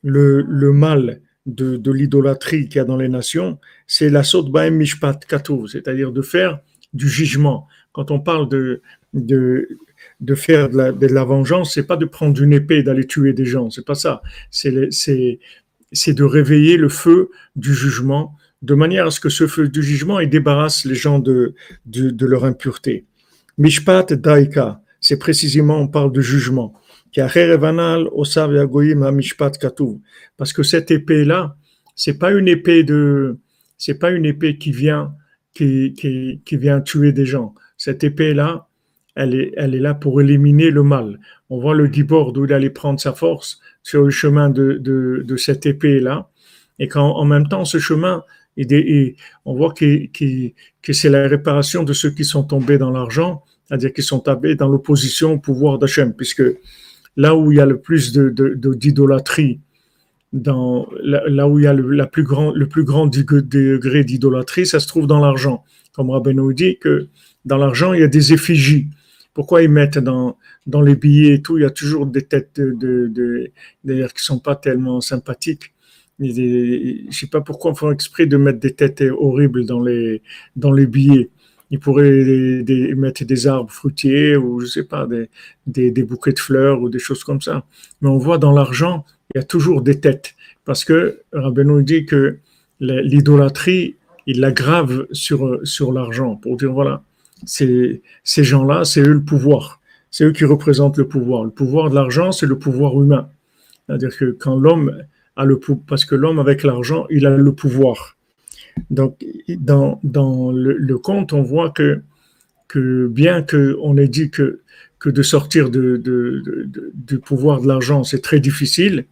Speaker 1: le, le mal de, de l'idolâtrie qu'il y a dans les nations, c'est la sot baem mishpat katou, c'est-à-dire de faire du jugement. Quand on parle de, de, de faire de la, de la vengeance, c'est pas de prendre une épée et d'aller tuer des gens, c'est pas ça. C'est, c'est, de réveiller le feu du jugement de manière à ce que ce feu du jugement débarrasse les gens de, de, de leur impureté. Mishpat daika, c'est précisément, on parle de jugement. Parce que cette épée-là, c'est pas une épée de, c'est pas une épée qui vient, qui, qui, qui vient tuer des gens. Cette épée-là, elle est, là pour éliminer le mal. On voit le Gibor d'où il allait prendre sa force sur le chemin de, de, de cette épée-là. Et quand, en même temps, ce chemin, on voit que, c'est la réparation de ceux qui sont tombés dans l'argent c'est-à-dire qu'ils sont tombés dans l'opposition au pouvoir d'Hachem, puisque là où il y a le plus de, d'idolâtrie, dans, là, où il y a le, plus grand, le plus grand degré d'idolâtrie, ça se trouve dans l'argent. Comme Rabbeinu dit que dans l'argent, il y a des effigies. Pourquoi ils mettent dans, dans les billets et tout, il y a toujours des têtes de, de, qui sont pas tellement sympathiques. Je sais pas pourquoi ils font exprès de mettre des têtes horribles dans les, dans les billets. il pourrait mettre des arbres fruitiers ou je sais pas, des, des, bouquets de fleurs ou des choses comme ça. Mais on voit dans l'argent, il y a toujours des têtes. Parce que Rabbeinu dit que l'idolâtrie, il l'aggrave sur, sur l'argent pour dire voilà, ces gens-là, c'est eux le pouvoir. C'est eux qui représentent le pouvoir. Le pouvoir de l'argent, c'est le pouvoir humain. C'est-à-dire que quand l'homme a le pouvoir, parce que l'homme avec l'argent, il a le pouvoir. Donc, dans, dans le, conte, on voit que, que bien qu'on ait dit que, que de sortir de, du pouvoir de l'argent, c'est très difficile,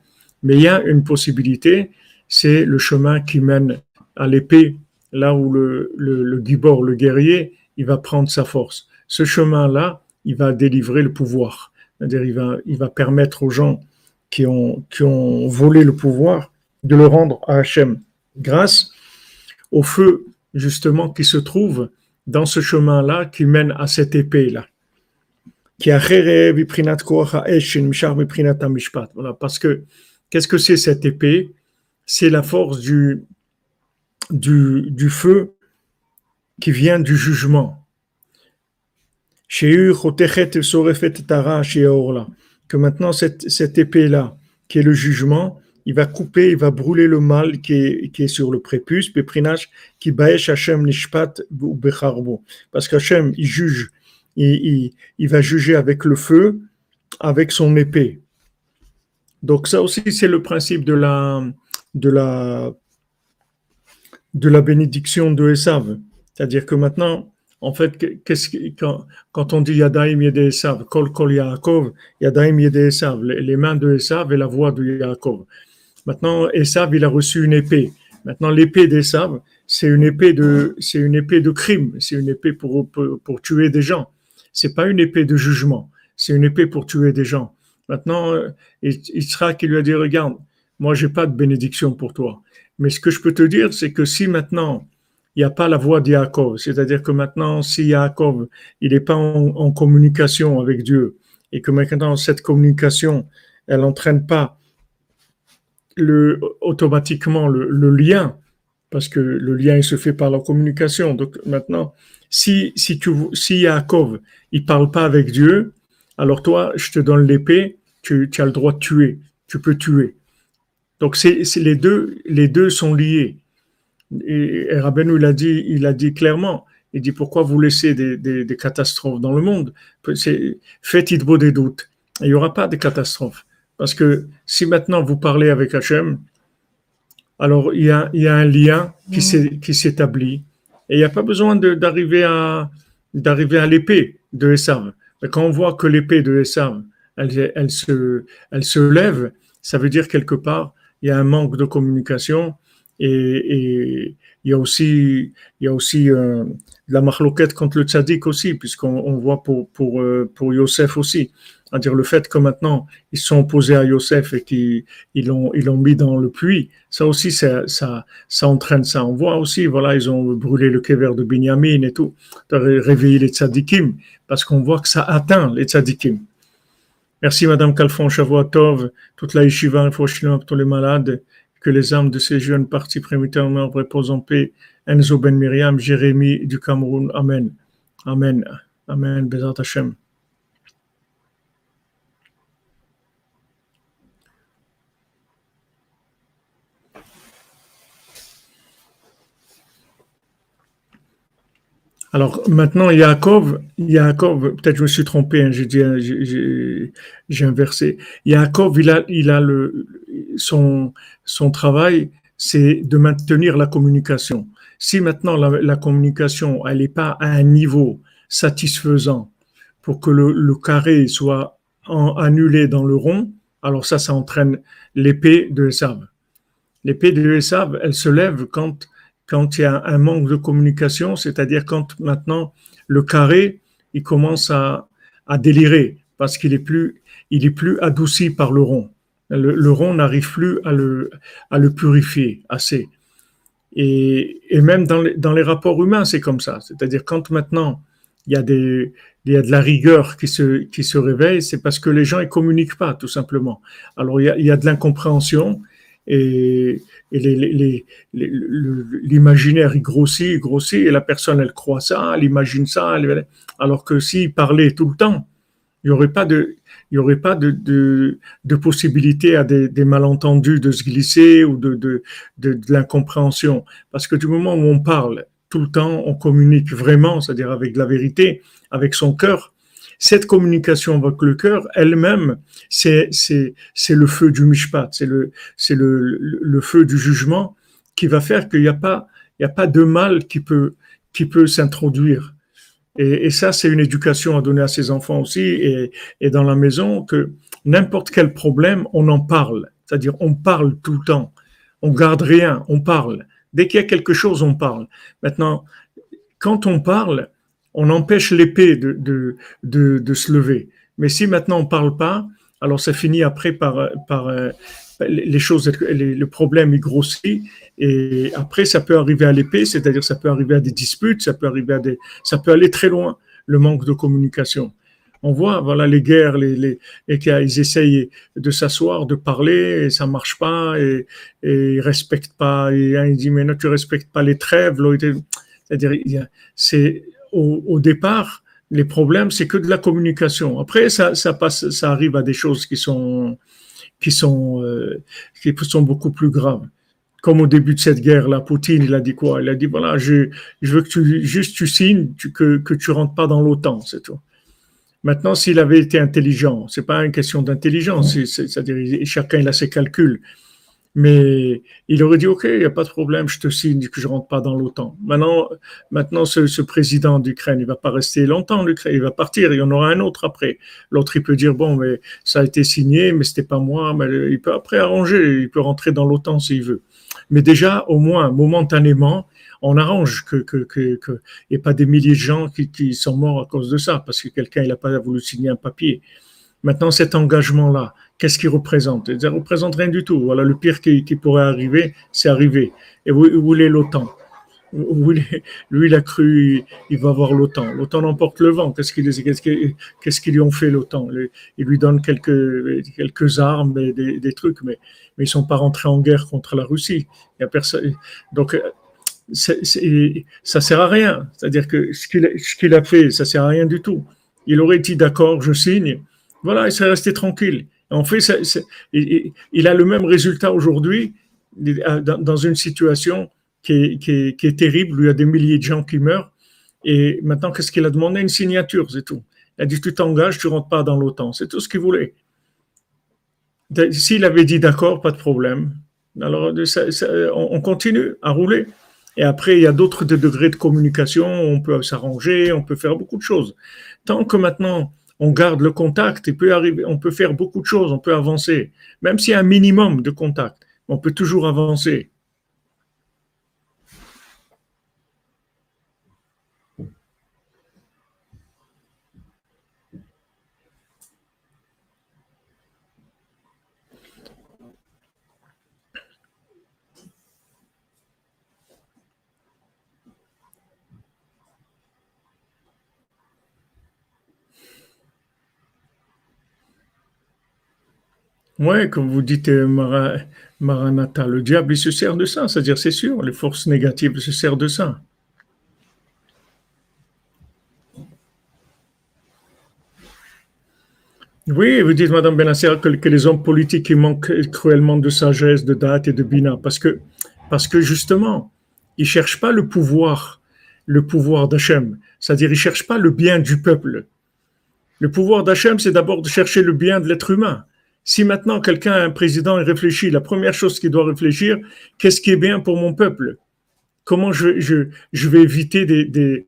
Speaker 1: mais il y a une possibilité, c'est le chemin qui mène à l'épée, là où le, le, le guerrier, il va prendre sa force. Ce chemin-là, il va délivrer le pouvoir. C'est-à-dire, il va, permettre aux gens qui ont, volé le pouvoir de le rendre à Hachem grâce au feu, justement, qui se trouve dans ce chemin-là qui mène à cette épée-là. Parce que qu'est-ce que c'est cette épée? C'est la force du, du feu qui vient du jugement. Que maintenant, cette, épée-là, qui est le jugement, il va couper, il va brûler le mal qui est, sur le prépuce, qui baesh Hashem nishpat ou becharbo. Parce qu'Hachem, il juge, il, il, va juger avec le feu, avec son épée. Donc ça aussi, c'est le principe de la, de la, de la bénédiction de Esav. C'est-à-dire que maintenant, en fait, qu'est-ce quand, quand on dit Yadaim Esav, Kol Kol Yaakov, Yadaim Esav, les mains de Esav et la voix de Yaakov. Maintenant, Esav, il a reçu une épée. Maintenant, l'épée d'Esav, c'est une épée de, c'est une épée de crime, c'est une épée pour, pour, tuer des gens. C'est pas une épée de jugement, c'est une épée pour tuer des gens. Maintenant, il sera qui lui a dit, regarde, moi, j'ai pas de bénédiction pour toi. Mais ce que je peux te dire, c'est que si maintenant, il n'y a pas la voix d'Yaakov. C'est-à-dire que maintenant, si Yaakov, il n'est pas en, communication avec Dieu, et que maintenant cette communication, elle n'entraîne pas le, automatiquement le, lien, parce que le lien se fait par la communication. Donc maintenant, si, si, tu, si Yaakov, il parle pas avec Dieu, alors toi, je te donne l'épée, tu, tu, as le droit de tuer, tu peux tuer. Donc c'est, les, deux, les deux sont liés. Et, et il a dit, il a dit clairement, il dit pourquoi vous laissez des, des, catastrophes dans le monde? Faites beau des doutes. Il n'y aura pas de catastrophes. Parce que si maintenant vous parlez avec Hachem, alors il y a, il y a un lien qui s'établit. Et il n'y a pas besoin d'arriver à, d'arriver à l'épée de Esav. Mais quand on voit que l'épée de Esav, elle, elle, se, elle se lève, ça veut dire quelque part, il y a un manque de communication et, il y a aussi, il y a aussi euh, la marloquette contre le tzaddik aussi, puisqu'on voit pour, pour, euh, pour Yosef aussi. C'est-à-dire le fait que maintenant ils sont opposés à Yosef et qu'ils l'ont ils l'ont mis dans le puits, ça aussi ça, ça, ça entraîne ça. On voit aussi, voilà, ils ont brûlé le kever de Binyamin et tout, réveillé les tzadikim, parce qu'on voit que ça atteint les tzadikim. Merci Madame Kalfon, Tov, toute la yeshiva, pour les malades que les âmes de ces jeunes partis prémitairement reposent en paix. Enzo Ben Miriam, Jérémie du Cameroun. Amen. Amen. Amen. Bezat Hashem. Alors maintenant, Yaakov, Yaakov peut-être je me suis trompé, hein, j'ai inversé. Yaakov, il a, il a le, son, travail, c'est de maintenir la communication. Si maintenant la, communication, n'est pas à un niveau satisfaisant pour que le, carré soit annulé dans le rond, alors ça, ça entraîne l'épée de Esav. L'épée de Esav, elle se lève quand, quand il y a un manque de communication, c'est-à-dire quand maintenant le carré, il commence à, délirer parce qu'il est plus, est plus adouci par le rond le, rond n'arrive plus à le, purifier assez. Et, même dans les, rapports humains, c'est comme ça. C'est-à-dire quand maintenant il y a de la rigueur qui se, réveille, c'est parce que les gens ils communiquent pas, tout simplement. Alors il y a, de l'incompréhension et, l'imaginaire il grossit, grossit, et la personne elle croit ça, elle imagine ça, alors que s'il parlait tout le temps, il n'y aurait pas de, il y aurait pas de, de, possibilité à des, malentendus de se glisser ou de, de, de, l'incompréhension. Parce que du moment où on parle tout le temps, on communique vraiment, c'est-à-dire avec la vérité, avec son cœur, cette communication avec le cœur, elle-même, c'est, le feu du mishpat, c'est le, le, le, feu du jugement qui va faire qu'il n'y a pas, il y a pas de mal qui peut, qui peut s'introduire. Et, ça, c'est une éducation à donner à ses enfants aussi et, et dans la maison que n'importe quel problème, on en parle. C'est-à-dire, on parle tout le temps. On garde rien, on parle. Dès qu'il y a quelque chose, on parle. Maintenant, quand on parle, on empêche l'épée de, de, de, se lever. Mais si maintenant on ne parle pas, alors ça finit après par, par euh, les choses, le problème il grossit et après ça peut arriver à l'épée, c'est-à-dire ça peut arriver à des disputes, ça peut arriver à des, ça peut aller très loin le manque de communication. On voit, voilà, les guerres, les, les et qu'ils essayent de s'asseoir, de parler, et ça marche pas, et, et ils respectent pas. Et il dit, mais non, tu respectes pas les trêves. C'est-à-dire, c'est au, départ, les problèmes, c'est que de la communication. Après, ça, ça passe, ça arrive à des choses qui sont, qui sont, euh, qui sont beaucoup plus graves. Comme au début de cette guerre-là, Poutine, il a dit quoi? Il a dit voilà, je, veux que tu juste tu signes que que tu rentres pas dans l'OTAN, c'est tout. Maintenant, s'il avait été intelligent, c'est pas une question d'intelligence, c'est-à-dire chacun il a ses calculs. Mais il aurait dit, OK, il n'y a pas de problème, je te signe que je rentre pas dans l'OTAN. Maintenant, maintenant ce, président d'Ukraine, il va pas rester longtemps, l'Ukraine, il va partir, il y en aura un autre après. L'autre, il peut dire, bon, mais ça a été signé, mais c'était pas moi, mais il peut après arranger, il peut rentrer dans l'OTAN s'il veut. Mais déjà, au moins, momentanément, on arrange que que que n'y ait pas des milliers de gens qui, sont morts à cause de ça, parce que quelqu'un n'a pas voulu signer un papier. Maintenant, cet engagement-là, qu'est-ce qu'il représente? Il ne représente rien du tout. Voilà, le pire qui, pourrait arriver, c'est arrivé. Et où est l'OTAN lui, il a cru, il va voir l'OTAN. L'OTAN emporte le vent. Qu'est-ce qu'ils lui ont fait l'OTAN? Ils lui donnent quelques, armes et des, trucs, mais, ils sont pas rentrés en guerre contre la Russie. Donc, ça sert à rien. C'est-à-dire que ce qu'il, ce qu'il a fait, ça sert à rien du tout. Il aurait dit d'accord, je signe. Voilà, il serait resté tranquille. En fait, il, a le même résultat aujourd'hui dans une situation qui est, terrible, où il y a des milliers de gens qui meurent. Et maintenant, qu'est-ce qu'il a demandé? Une signature, c'est tout. Il a dit, tu t'engages, tu rentres pas dans l'OTAN. C'est tout ce qu'il voulait. S'il avait dit d'accord, pas de problème. Alors, on continue à rouler. Et après, il y a d'autres degrés de communication, on peut s'arranger, on peut faire beaucoup de choses. Tant que maintenant, on garde le contact, il peut arriver, on peut faire beaucoup de choses, on peut avancer. Même s'il y a un minimum de contact, on peut toujours avancer. Oui, comme vous dites, euh, Maranatha, le diable, il se sert de ça, c'est-à-dire, c'est sûr, les forces négatives se servent de ça. Oui, vous dites, Madame Benasser, que, les hommes politiques manquent cruellement de sagesse, de date et de bina, parce que, parce que justement, ils cherchent pas le pouvoir, le pouvoir d'Hachem, c'est-à-dire, ils cherchent pas le bien du peuple. Le pouvoir d'Hachem, c'est d'abord de chercher le bien de l'être humain. Si maintenant quelqu'un, un président, réfléchit, la première chose qu'il doit réfléchir, qu'est-ce qui est bien pour mon peuple? Comment je, vais éviter des,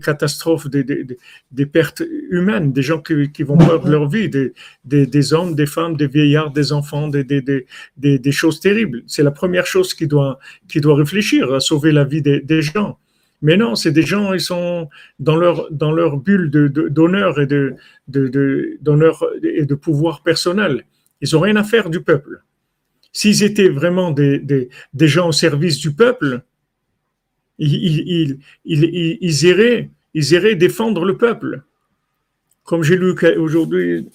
Speaker 1: catastrophes, des, pertes humaines, des gens qui, vont perdre leur vie, des, hommes, des femmes, des vieillards, des enfants, des, choses terribles. C'est la première chose qu'il doit, doit réfléchir, à sauver la vie des, gens. Mais non, c'est des gens, ils sont dans leur, dans leur bulle d'honneur de, et de, et de pouvoir personnel. Ils n'ont rien à faire du peuple. S'ils étaient vraiment des, des, des, gens au service du peuple, ils, ils, ils, iraient, ils iraient défendre le peuple. Comme j'ai lu aujourd'hui,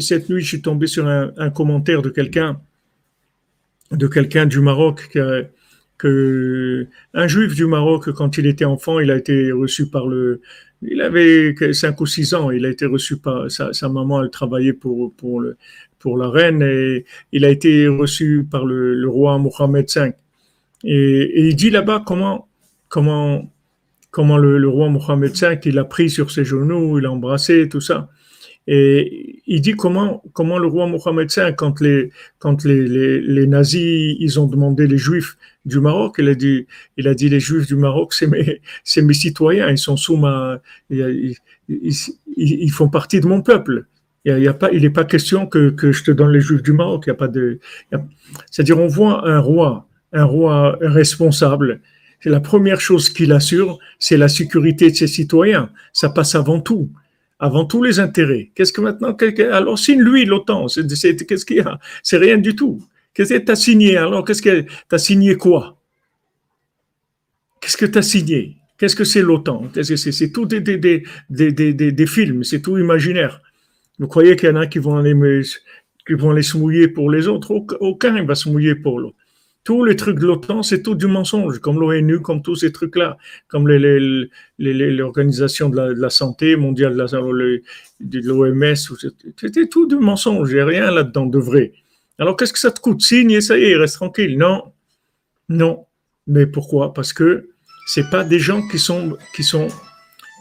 Speaker 1: cette nuit, je suis tombé sur un, un commentaire de quelqu'un de quelqu'un du Maroc un juif du Maroc, quand il était enfant, il a été reçu par le, il avait 5 ou 6 ans, il a été reçu par sa, maman, elle travaillait pour, pour, le, pour la reine et il a été reçu par le, roi Mohamed V. Et, il dit là-bas comment, comment, comment le, le, roi Mohamed V, il a pris sur ses genoux, il a embrassé, tout ça. Et il dit comment, comment le roi Mohamed V, quand les, quand les, les, nazis, ils ont demandé les juifs du Maroc, il a dit, il a dit les juifs du Maroc, c'est mes, mes citoyens, ils sont sous ma, ils, ils, ils, font partie de mon peuple. Il y a, pas, il n'est pas question que, que je te donne les juifs du Maroc. A c'est-à-dire on voit un roi, un roi responsable. La première chose qu'il assure, c'est la sécurité de ses citoyens. Ça passe avant tout avant tous les intérêts. Qu'est-ce que maintenant Alors signe lui l'OTAN. Qu'est-ce qu'il y a? C'est rien du tout. Qu'est-ce que tu as signé Alors? Qu'est-ce que tu signé quoi? Qu'est-ce que tu as signé? Qu'est-ce que c'est l'OTAN? C'est? Tout des, des, des, des, films, c'est tout imaginaire. Vous croyez qu'il y en a qui vont aller, qui vont aller se mouiller pour les autres? Aucun ne va se mouiller pour l'autre. Tous les trucs de l'OTAN, c'est tout du mensonge, comme l'ONU, comme tous ces trucs-là, comme l'Organisation de, la, santé mondiale, de l'OMS, c'était tout du mensonge, il n'y a rien là-dedans de vrai. Alors qu'est-ce que ça te coûte? Signe et ça y est, reste tranquille. Non, non. Mais pourquoi? Parce que c'est pas des gens qui sont, qui sont,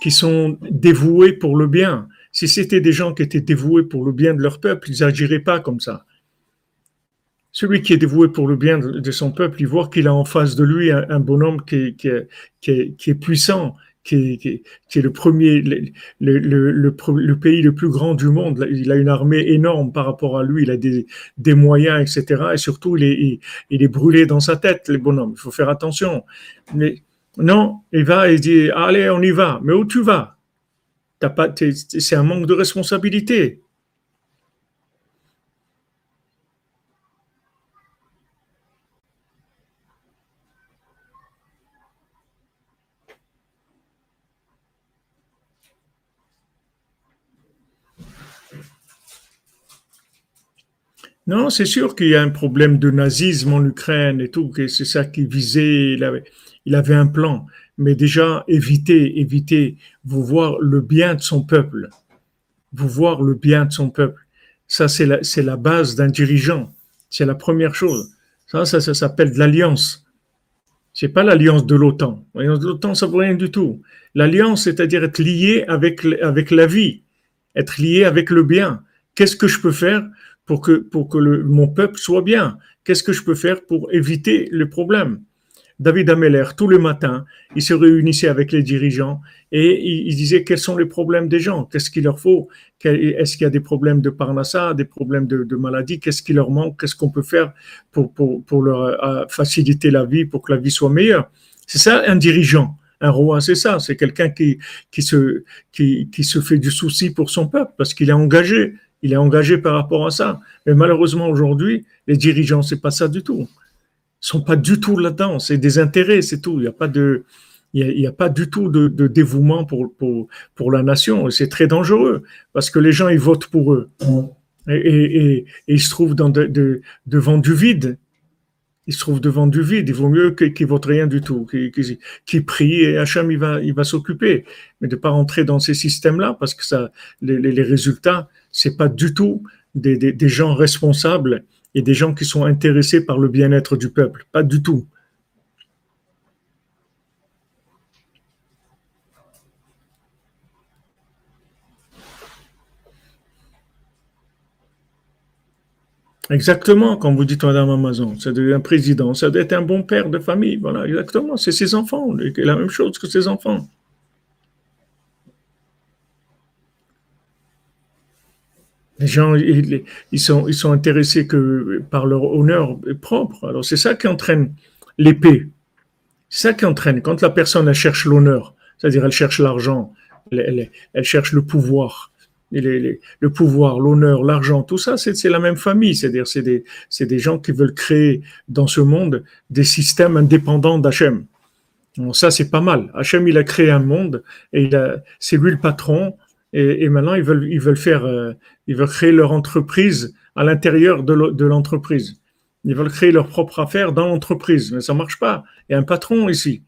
Speaker 1: qui sont dévoués pour le bien. Si c'était des gens qui étaient dévoués pour le bien de leur peuple, ils n'agiraient pas comme ça. Celui qui est dévoué pour le bien de son peuple, il voit qu'il a en face de lui un, bonhomme qui est, puissant, qui est, le premier, le, pays le plus grand du monde. Il a une armée énorme par rapport à lui, il a des, moyens, etc. Et surtout, il est, brûlé dans sa tête, les bonhommes. Il faut faire attention. Mais non, il va et dit, allez, on y va. Mais où tu vas? C'est un manque de responsabilité. Non, c'est sûr qu'il y a un problème de nazisme en Ukraine et tout, que c'est ça qui visait, il avait, un plan. Mais déjà, éviter, éviter, vous voir le bien de son peuple, vous voir le bien de son peuple. Ça, c'est la, base d'un dirigeant. C'est la première chose. Ça, ça, s'appelle de l'alliance. C'est pas l'alliance de l'OTAN. L'alliance de l'OTAN, ça vaut rien du tout. L'alliance, c'est-à-dire être lié avec la vie, être lié avec le bien. Qu'est-ce que je peux faire? Pour que, mon peuple soit bien. Qu'est-ce que je peux faire pour éviter le problème? David Ameller, tous les matins, il se réunissait avec les dirigeants et il, disait quels sont les problèmes des gens, qu'est-ce qu'il leur faut, est-ce qu'il y a des problèmes de parnassa, des problèmes de, maladie, qu'est-ce qui leur manque, qu'est-ce qu'on peut faire pour, leur euh, faciliter la vie, pour que la vie soit meilleure? C'est ça un dirigeant. Un roi, c'est ça, c'est quelqu'un qui, se, qui se fait du souci pour son peuple parce qu'il est engagé, il est engagé par rapport à ça. Mais malheureusement, aujourd'hui, les dirigeants, c'est pas ça du tout. Ils sont pas du tout là-dedans. C'est des intérêts, c'est tout. Il n'y a pas de, il a, pas du tout de, dévouement pour, pour, la nation. C'est très dangereux parce que les gens, ils votent pour eux. Et, ils se trouvent devant du vide. Ils se trouvent devant du vide. Il vaut mieux qu'ils ne votent rien du tout, qu'ils prient et Hacham, il va, il va s'occuper. Mais de pas rentrer dans ces systèmes-là parce que ça, les résultats, c'est pas du tout des, gens responsables et des gens qui sont intéressés par le bien-être du peuple. Pas du tout. Exactement, comme vous dites Madame Amazon, c'est un président, ça doit être un bon père de famille, voilà, exactement, c'est ses enfants, la même chose que ses enfants. Les gens, ils, sont, intéressés par leur honneur propre. Alors, c'est ça qui entraîne l'épée. C'est ça qui entraîne. Quand la personne, elle cherche l'honneur, c'est-à-dire elle cherche l'argent, elle, cherche le pouvoir, le pouvoir, l'honneur, l'argent, tout ça, c'est la même famille. C'est-à-dire, c'est des, des gens qui veulent créer dans ce monde des systèmes indépendants d'Hachem. ça, c'est pas mal. Hachem, il a créé un monde et c'est lui le patron et, maintenant ils veulent ils veulent faire euh, ils veulent créer leur entreprise à l'intérieur de l'entreprise. Ils veulent créer leur propre affaire dans l'entreprise, mais ça marche pas. Il y a un patron ici.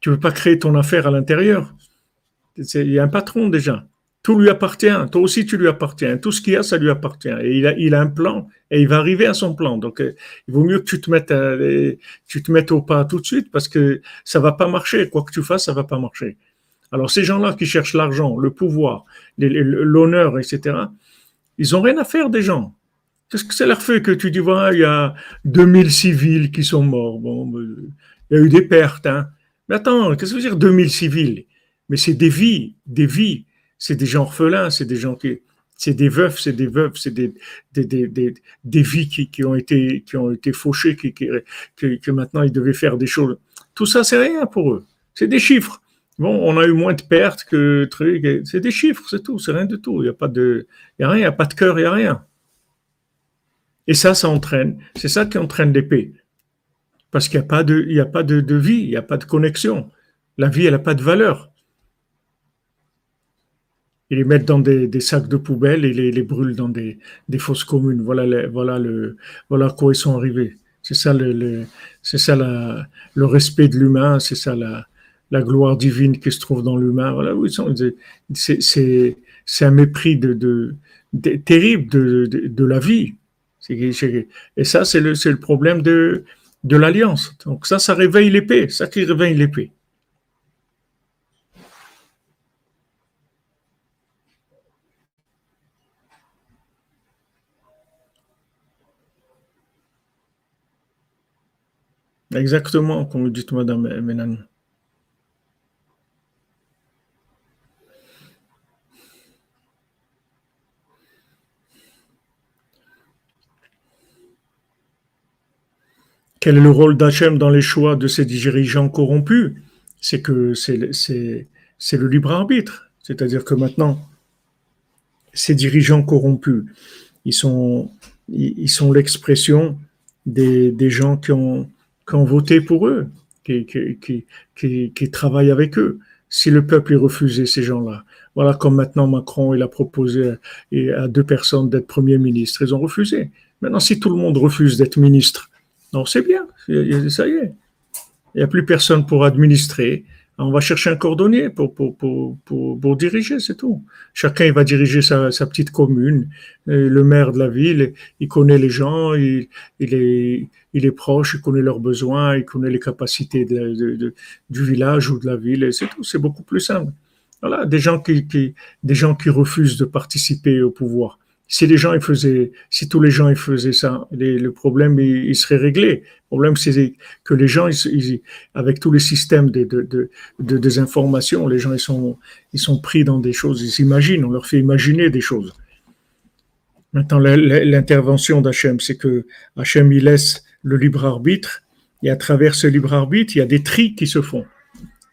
Speaker 1: Tu veux pas créer ton affaire à l'intérieur. Il y a un patron déjà. Tout lui appartient. Toi aussi, tu lui appartiens. Tout ce qu'il y a, ça lui appartient. Et il a, il a un plan et il va arriver à son plan. Donc, euh, il vaut mieux que tu te mettes, tu te mettes au pas tout de suite parce que ça va pas marcher. Quoi que tu fasses, ça va pas marcher. Alors, ces gens-là qui cherchent l'argent, le pouvoir, l'honneur, etc., ils ont rien à faire des gens. Qu'est-ce que ça leur fait que tu dis, voilà, il y a 2000 civils qui sont morts. Bon, ben, il y a eu des pertes. Hein. Mais attends, qu'est-ce que ça veut dire 2000 civils? Mais c'est des vies, des vies. C'est des gens orphelins, c'est des gens qui, c'est des veufs, c'est des veuves, c'est des, des, des, des, vies qui, qui, ont été, qui ont été fauchées, qui, qui, que, maintenant ils devaient faire des choses. Tout ça, c'est rien pour eux. C'est des chiffres. Bon, on a eu moins de pertes que. C'est des chiffres, c'est tout. C'est rien du tout. Il n'y a pas de, y a rien, il n'y a pas de cœur, il n'y a rien. Et ça, ça entraîne. C'est ça qui entraîne l'épée. Parce qu'il n'y a pas, de, il y a pas de, de vie, il n'y a pas de connexion. La vie, elle n'a pas de valeur. Ils les mettent dans des, sacs de poubelle et les, brûlent dans des, fosses communes. Voilà, voilà, le, voilà quoi ils sont arrivés. C'est ça, le, c'est ça le respect de l'humain, c'est ça la, la gloire divine qui se trouve dans l'humain. Voilà sont. C'est, un mépris de, terrible de, la vie. Et ça, c'est le, problème de, de l'alliance. Donc ça, ça réveille l'épée, ça qui réveille l'épée. Exactement, comme vous dites, Madame Ménane. Quel est le rôle d'Hachem dans les choix de ces dirigeants corrompus? C'est que c'est le libre arbitre. C'est-à-dire que maintenant, ces dirigeants corrompus, ils sont, ils sont l'expression des, des, gens qui ont, qui ont voté pour eux, qui, qui, qui, qui, travaillent avec eux. Si le peuple est refusé ces gens-là, voilà comme maintenant Macron il a proposé à deux personnes d'être premier ministre, ils ont refusé. Maintenant, si tout le monde refuse d'être ministre, non, c'est bien, ça y est. Il n'y a plus personne pour administrer. On va chercher un cordonnier pour, pour, pour, pour, diriger, c'est tout. Chacun il va diriger sa, sa, petite commune. Le maire de la ville, il connaît les gens, il, il, est, il est proche, il connaît leurs besoins, il connaît les capacités de, du village ou de la ville, c'est tout. C'est beaucoup plus simple. Voilà, des gens qui, qui, des gens qui refusent de participer au pouvoir si les gens ils faisaient, si tous les gens ils faisaient ça, le problème il, serait réglé. Le problème c'est que les gens, avec tous les systèmes de, de, de, de, désinformation, les gens ils sont, ils sont pris dans des choses, ils s'imaginent, on leur fait imaginer des choses. Maintenant, l'intervention d'Hachem, c'est que Hachem il laisse le libre arbitre, et à travers ce libre arbitre, il y a des tris qui se font.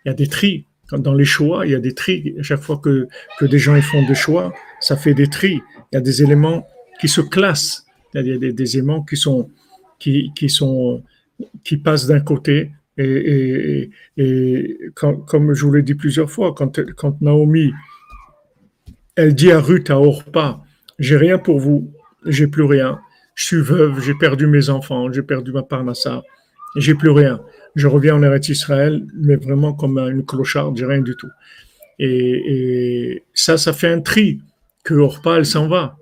Speaker 1: Il y a des tris. Dans les choix, il y a des tris. À chaque fois que, que des gens font des choix, ça fait des tris il y a des éléments qui se classent, il y a des, éléments qui sont qui, qui sont qui passent d'un côté et, et, comme je vous l'ai dit plusieurs fois, quand, quand Naomi elle dit à Ruth à Orpa, j'ai rien pour vous, j'ai plus rien, je suis veuve, j'ai perdu mes enfants, j'ai perdu ma parnassa, j'ai plus rien. Je reviens en Eretz Israël, mais vraiment comme une clocharde, j'ai rien du tout. Et, ça, ça fait un tri que Orpa, elle s'en va.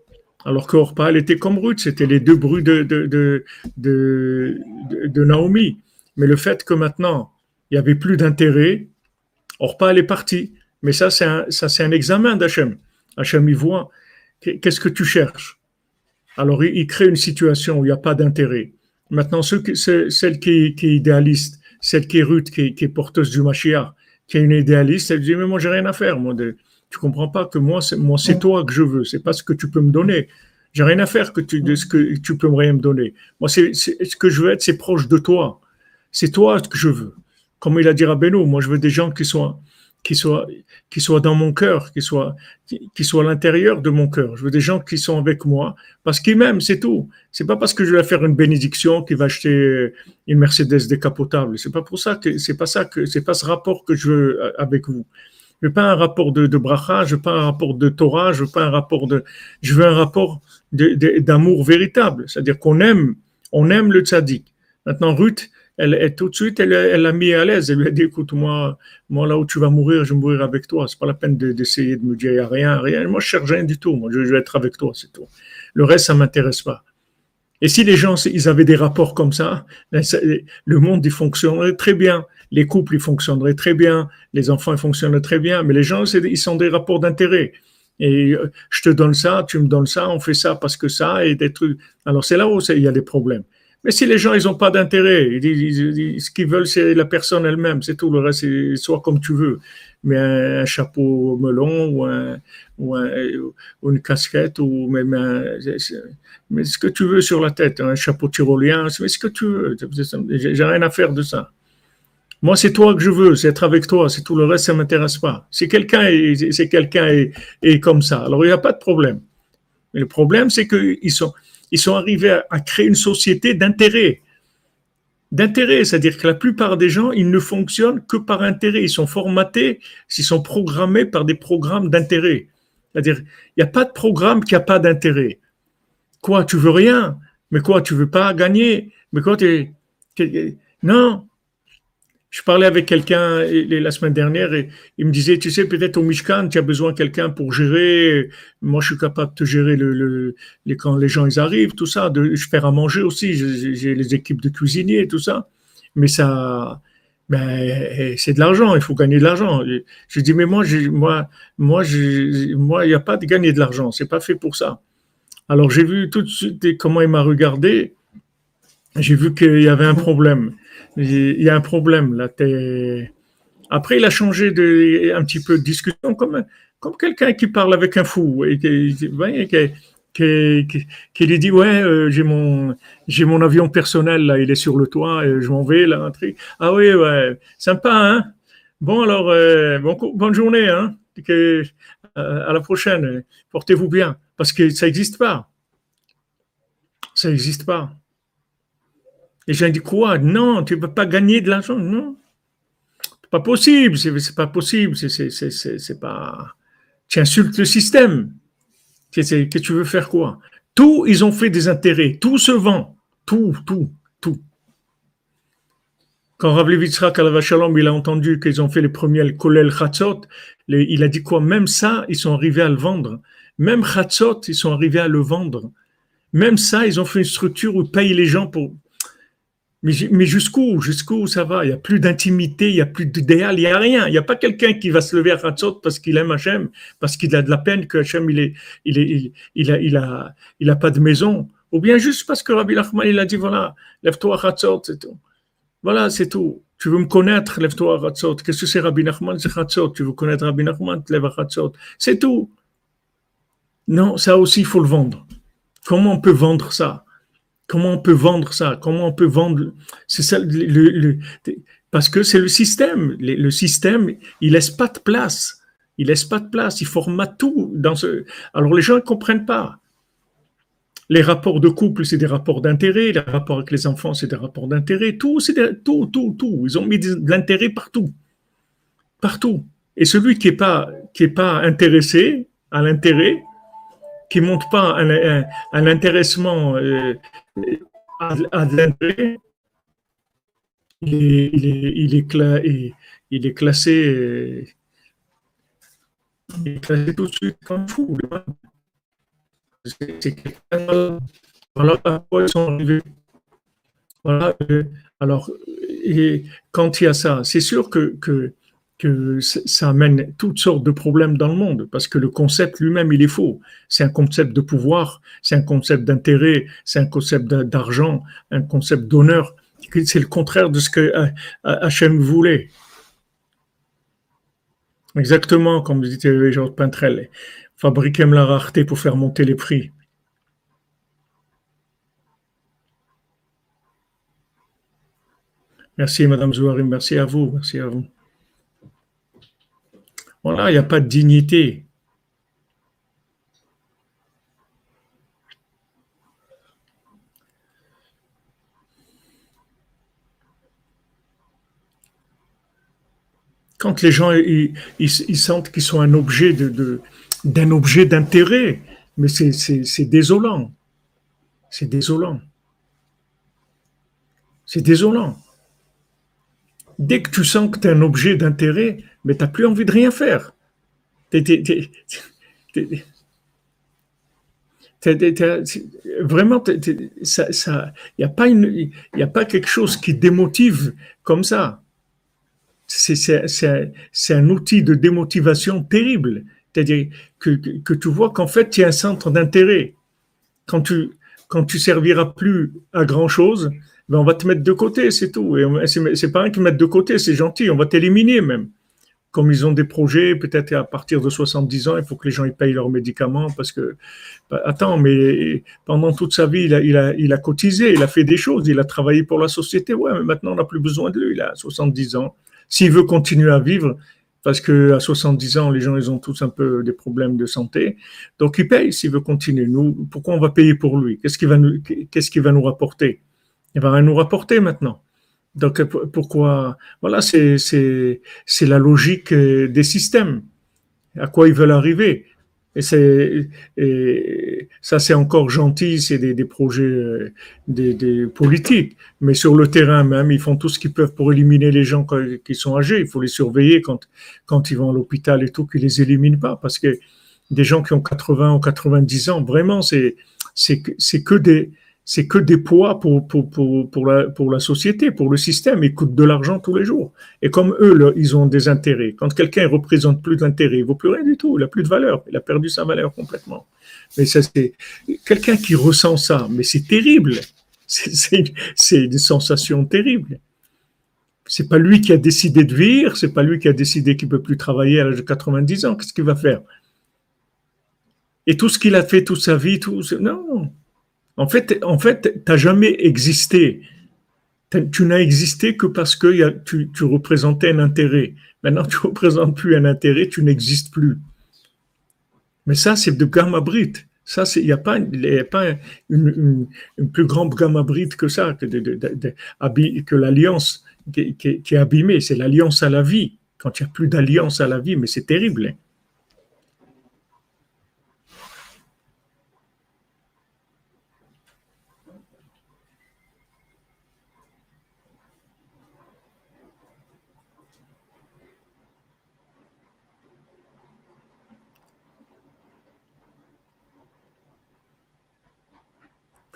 Speaker 1: Alors que Orpa, elle était comme Ruth, c'était les deux bruits de, de, de, Naomi. Mais le fait que maintenant, il n'y avait plus d'intérêt, Orpa, elle est partie. Mais ça, c'est un, ça, c'est un examen d'Hachem. Hachem, il voit, qu'est-ce que tu cherches? Alors, il, crée une situation où il n'y a pas d'intérêt. Maintenant, ceux celle qui est, idéaliste, celle qui est Ruth, qui est, porteuse du Mashiach, qui est une idéaliste, elle dit, mais moi, j'ai rien à faire, moi, de, tu comprends pas que moi, c'est moi, c'est toi que je veux. C'est pas ce que tu peux me donner. J'ai rien à faire que tu, de ce que tu peux rien me donner. Moi, c'est, ce que je veux être, c'est proche de toi. C'est toi que je veux. Comme il a dit à Beno, moi, je veux des gens qui soient, qui soient, qui dans mon cœur, qui soient, qui, soient à l'intérieur de mon cœur. Je veux des gens qui sont avec moi parce qu'ils m'aiment, c'est tout. C'est pas parce que je vais faire une bénédiction qu'il va acheter une Mercedes décapotable. C'est pas pour ça que, c'est pas ça que, c'est pas ce rapport que je veux avec vous. Je veux pas un rapport de, de bracha, je veux pas un rapport de Torah, je veux pas un rapport de, je veux un rapport d'amour véritable. C'est-à-dire qu'on aime, On aime le tzaddik. Maintenant, Ruth, elle, elle, tout de suite, elle l'a mis à l'aise. Elle lui a dit, écoute, moi, moi, là où tu vas mourir, je vais mourir avec toi. C'est pas la peine d'essayer de, me dire, il n'y a rien, rien. Moi, je cherche rien du tout. Moi, je, vais être avec toi, c'est tout. Le reste, ça m'intéresse pas. Et si les gens, ils avaient des rapports comme ça, ben, le monde, il fonctionnerait très bien. Les couples, ils fonctionneraient très bien. Les enfants, ils fonctionneraient très bien. Mais les gens, ils sont des rapports d'intérêt. Et euh, je te donne ça, tu me donnes ça, on fait ça parce que ça, et des trucs. Alors, c'est là où il y a des problèmes. Mais si les gens, ils n'ont pas d'intérêt, ce qu'ils veulent, c'est la personne elle-même, c'est tout. Le reste, soit comme tu veux. Mais un, chapeau melon ou, un, ou, une casquette ou même mais ce que tu veux sur la tête, un chapeau tyrolien, mais ce que tu veux. J'ai rien à faire de ça. Moi, c'est toi que je veux, c'est être avec toi, c'est tout le reste, ça m'intéresse pas. Si quelqu'un est, est, comme ça, alors il n'y a pas de problème. Mais le problème, c'est qu'ils sont, ils sont arrivés à, créer une société d'intérêt. D'intérêt, c'est-à-dire que la plupart des gens, ils ne fonctionnent que par intérêt. Ils sont formatés, ils sont programmés par des programmes d'intérêt. C'est-à-dire, il n'y a pas de programme qui n'a pas d'intérêt. Quoi, tu veux rien? Mais quoi, tu veux pas gagner? Mais quoi, tu Non, je parlais avec quelqu'un la semaine dernière et il me disait, tu sais, peut-être au Mishkan, tu as besoin de quelqu'un pour gérer. Moi, je suis capable de gérer le, les, quand les gens ils arrivent, tout ça, je faire à manger aussi. J'ai les équipes de cuisiniers, tout ça. Mais ça, ben, c'est de l'argent. Il faut gagner de l'argent. Je dis, mais moi, moi, moi, il n'y a pas de gagner de l'argent. C'est pas fait pour ça. Alors, j'ai vu tout de suite comment il m'a regardé. J'ai vu qu'il y avait un problème il y a un problème là. Après, il a changé de, un petit peu de discussion, comme, quelqu'un qui parle avec un fou et qui, lui dit ouais euh, j'ai mon avion personnel il est sur le toit et je m'en vais là un truc. Ah oui ouais sympa hein. Bon alors euh, bon, bonne journée hein. Euh, à la prochaine. Portez-vous bien parce que ça n'existe pas. Ça n'existe pas les gens disent quoi? Non, tu ne peux pas gagner de l'argent. Non. C'est pas possible. C'est pas possible. C'est pas. Tu insultes le système. Que tu veux faire quoi? Tout, ils ont fait des intérêts. Tout se vend. Tout, tout, tout. Quand Rav Levitzrak Shalom, il a entendu qu'ils ont fait les premiers Kolel Chatzot, il a dit quoi? Même ça, ils sont arrivés à le vendre. Même Chatzot, ils sont arrivés à le vendre. Même ça, ils ont fait une structure où ils payent les gens pour, mais, jusqu'où Jusqu'où ça va? Il n'y a plus d'intimité, il n'y a plus d'idéal, il n'y a rien. Il n'y a pas quelqu'un qui va se lever à Hatzot parce qu'il aime Hachem, parce qu'il a de la peine que Hachem, il, est, il, est, il, a, il, a, il a pas de maison. Ou bien juste parce que Rabbi Nachman, il a dit voilà, lève-toi à Hatzot, c'est tout. Voilà, c'est tout. Tu veux me connaître, lève-toi à Hatzot. Qu'est-ce que c'est Rabbi Nachman? C'est Hatzot. Tu veux connaître Rabbi Nachman, lève à Hatzot. C'est tout. Non, ça aussi, il faut le vendre. Comment on peut vendre ça? Comment on peut vendre ça? Comment on peut vendre C'est ça, le, parce que c'est le système. Le, système, il laisse pas de place. Il laisse pas de place. Il formate tout dans ce. Alors les gens ne comprennent pas. Les rapports de couple, c'est des rapports d'intérêt. Les rapports avec les enfants, c'est des rapports d'intérêt. Tout, c'est tout, tout, tout. Ils ont mis de l'intérêt partout, partout. Et celui qui est pas qui est pas intéressé à l'intérêt, qui montre pas un, un, intéressement euh, l'intérêt, il est, il est, il est, il est classé, il est classé tout de suite comme fou. C'est voilà à quoi ils sont arrivés. Voilà. Euh, alors, et quand il y a ça, c'est sûr que, que que ça amène toutes sortes de problèmes dans le monde, parce que le concept lui-même, il est faux. C'est un concept de pouvoir, c'est un concept d'intérêt, c'est un concept d'argent, un concept d'honneur. C'est le contraire de ce que Hachem voulait. Exactement, comme disait Georges Pintrel, fabriquer la rareté pour faire monter les prix. Merci, Madame Zouarim, merci à vous, merci à vous. Voilà, il n'y a pas de dignité. Quand les gens ils, sentent qu'ils sont un objet d'un objet d'intérêt, mais c'est désolant. C'est désolant. C'est désolant. Dès que tu sens que tu es un objet d'intérêt, mais tu n'as plus envie de rien faire. vraiment, il n'y a, pas quelque chose qui démotive comme ça. C'est un outil de démotivation terrible. C'est-à-dire que, que, tu vois qu'en fait, tu es un centre d'intérêt. Quand tu, quand tu serviras plus à grand chose, ben on va te mettre de côté, c'est tout. Et c'est pas un qui mettre de côté, c'est gentil, on va t'éliminer même. Comme ils ont des projets, peut-être à partir de 70 ans, il faut que les gens ils payent leurs médicaments parce que, ben, attends, mais pendant toute sa vie, il a, cotisé, il a fait des choses, il a travaillé pour la société. Ouais, mais maintenant, on n'a plus besoin de lui, il a 70 ans. S'il veut continuer à vivre, parce que à 70 ans, les gens, ils ont tous un peu des problèmes de santé. Donc, il paye s'il veut continuer. Pourquoi on va payer pour lui? Qu'est-ce qu'il va nous rapporter? Il va rien nous rapporter maintenant. Donc, pourquoi Voilà, c'est, la logique des systèmes. À quoi ils veulent arriver et, et ça, c'est encore gentil, c'est des, des projets euh, des, des, politiques. Mais sur le terrain même, ils font tout ce qu'ils peuvent pour éliminer les gens qui sont âgés. Il faut les surveiller quand, quand ils vont à l'hôpital et tout, qu'ils les éliminent pas. Parce que des gens qui ont 80 ou 90 ans, vraiment, c'est que des, c'est que des poids pour, pour, pour, pour, la, pour la société, pour le système. Ils coûtent de l'argent tous les jours. Et comme eux, ils ont des intérêts. Quand quelqu'un représente plus d'intérêts, il vaut plus rien du tout. Il a plus de valeur. Il a perdu sa valeur complètement. Mais ça, c'est quelqu'un qui ressent ça. Mais c'est terrible. C'est des sensations terribles. C'est pas lui qui a décidé de vivre. C'est pas lui qui a décidé qu'il peut plus travailler à l'âge de 90 ans. Qu'est-ce qu'il va faire? Et tout ce qu'il a fait toute sa vie, tout, non, en fait, en fait, t'as jamais existé. Tu n'as existé que parce que tu, représentais un intérêt. Maintenant, tu ne représentes plus un intérêt, tu n'existes plus. Mais ça, c'est de gamma brite. Ça, il n'y a pas, une, plus grande gamma brite que ça, que, que l'alliance qui, qui, est abîmée. C'est l'alliance à la vie. Quand il n'y a plus d'alliance à la vie, mais c'est terrible. Hein.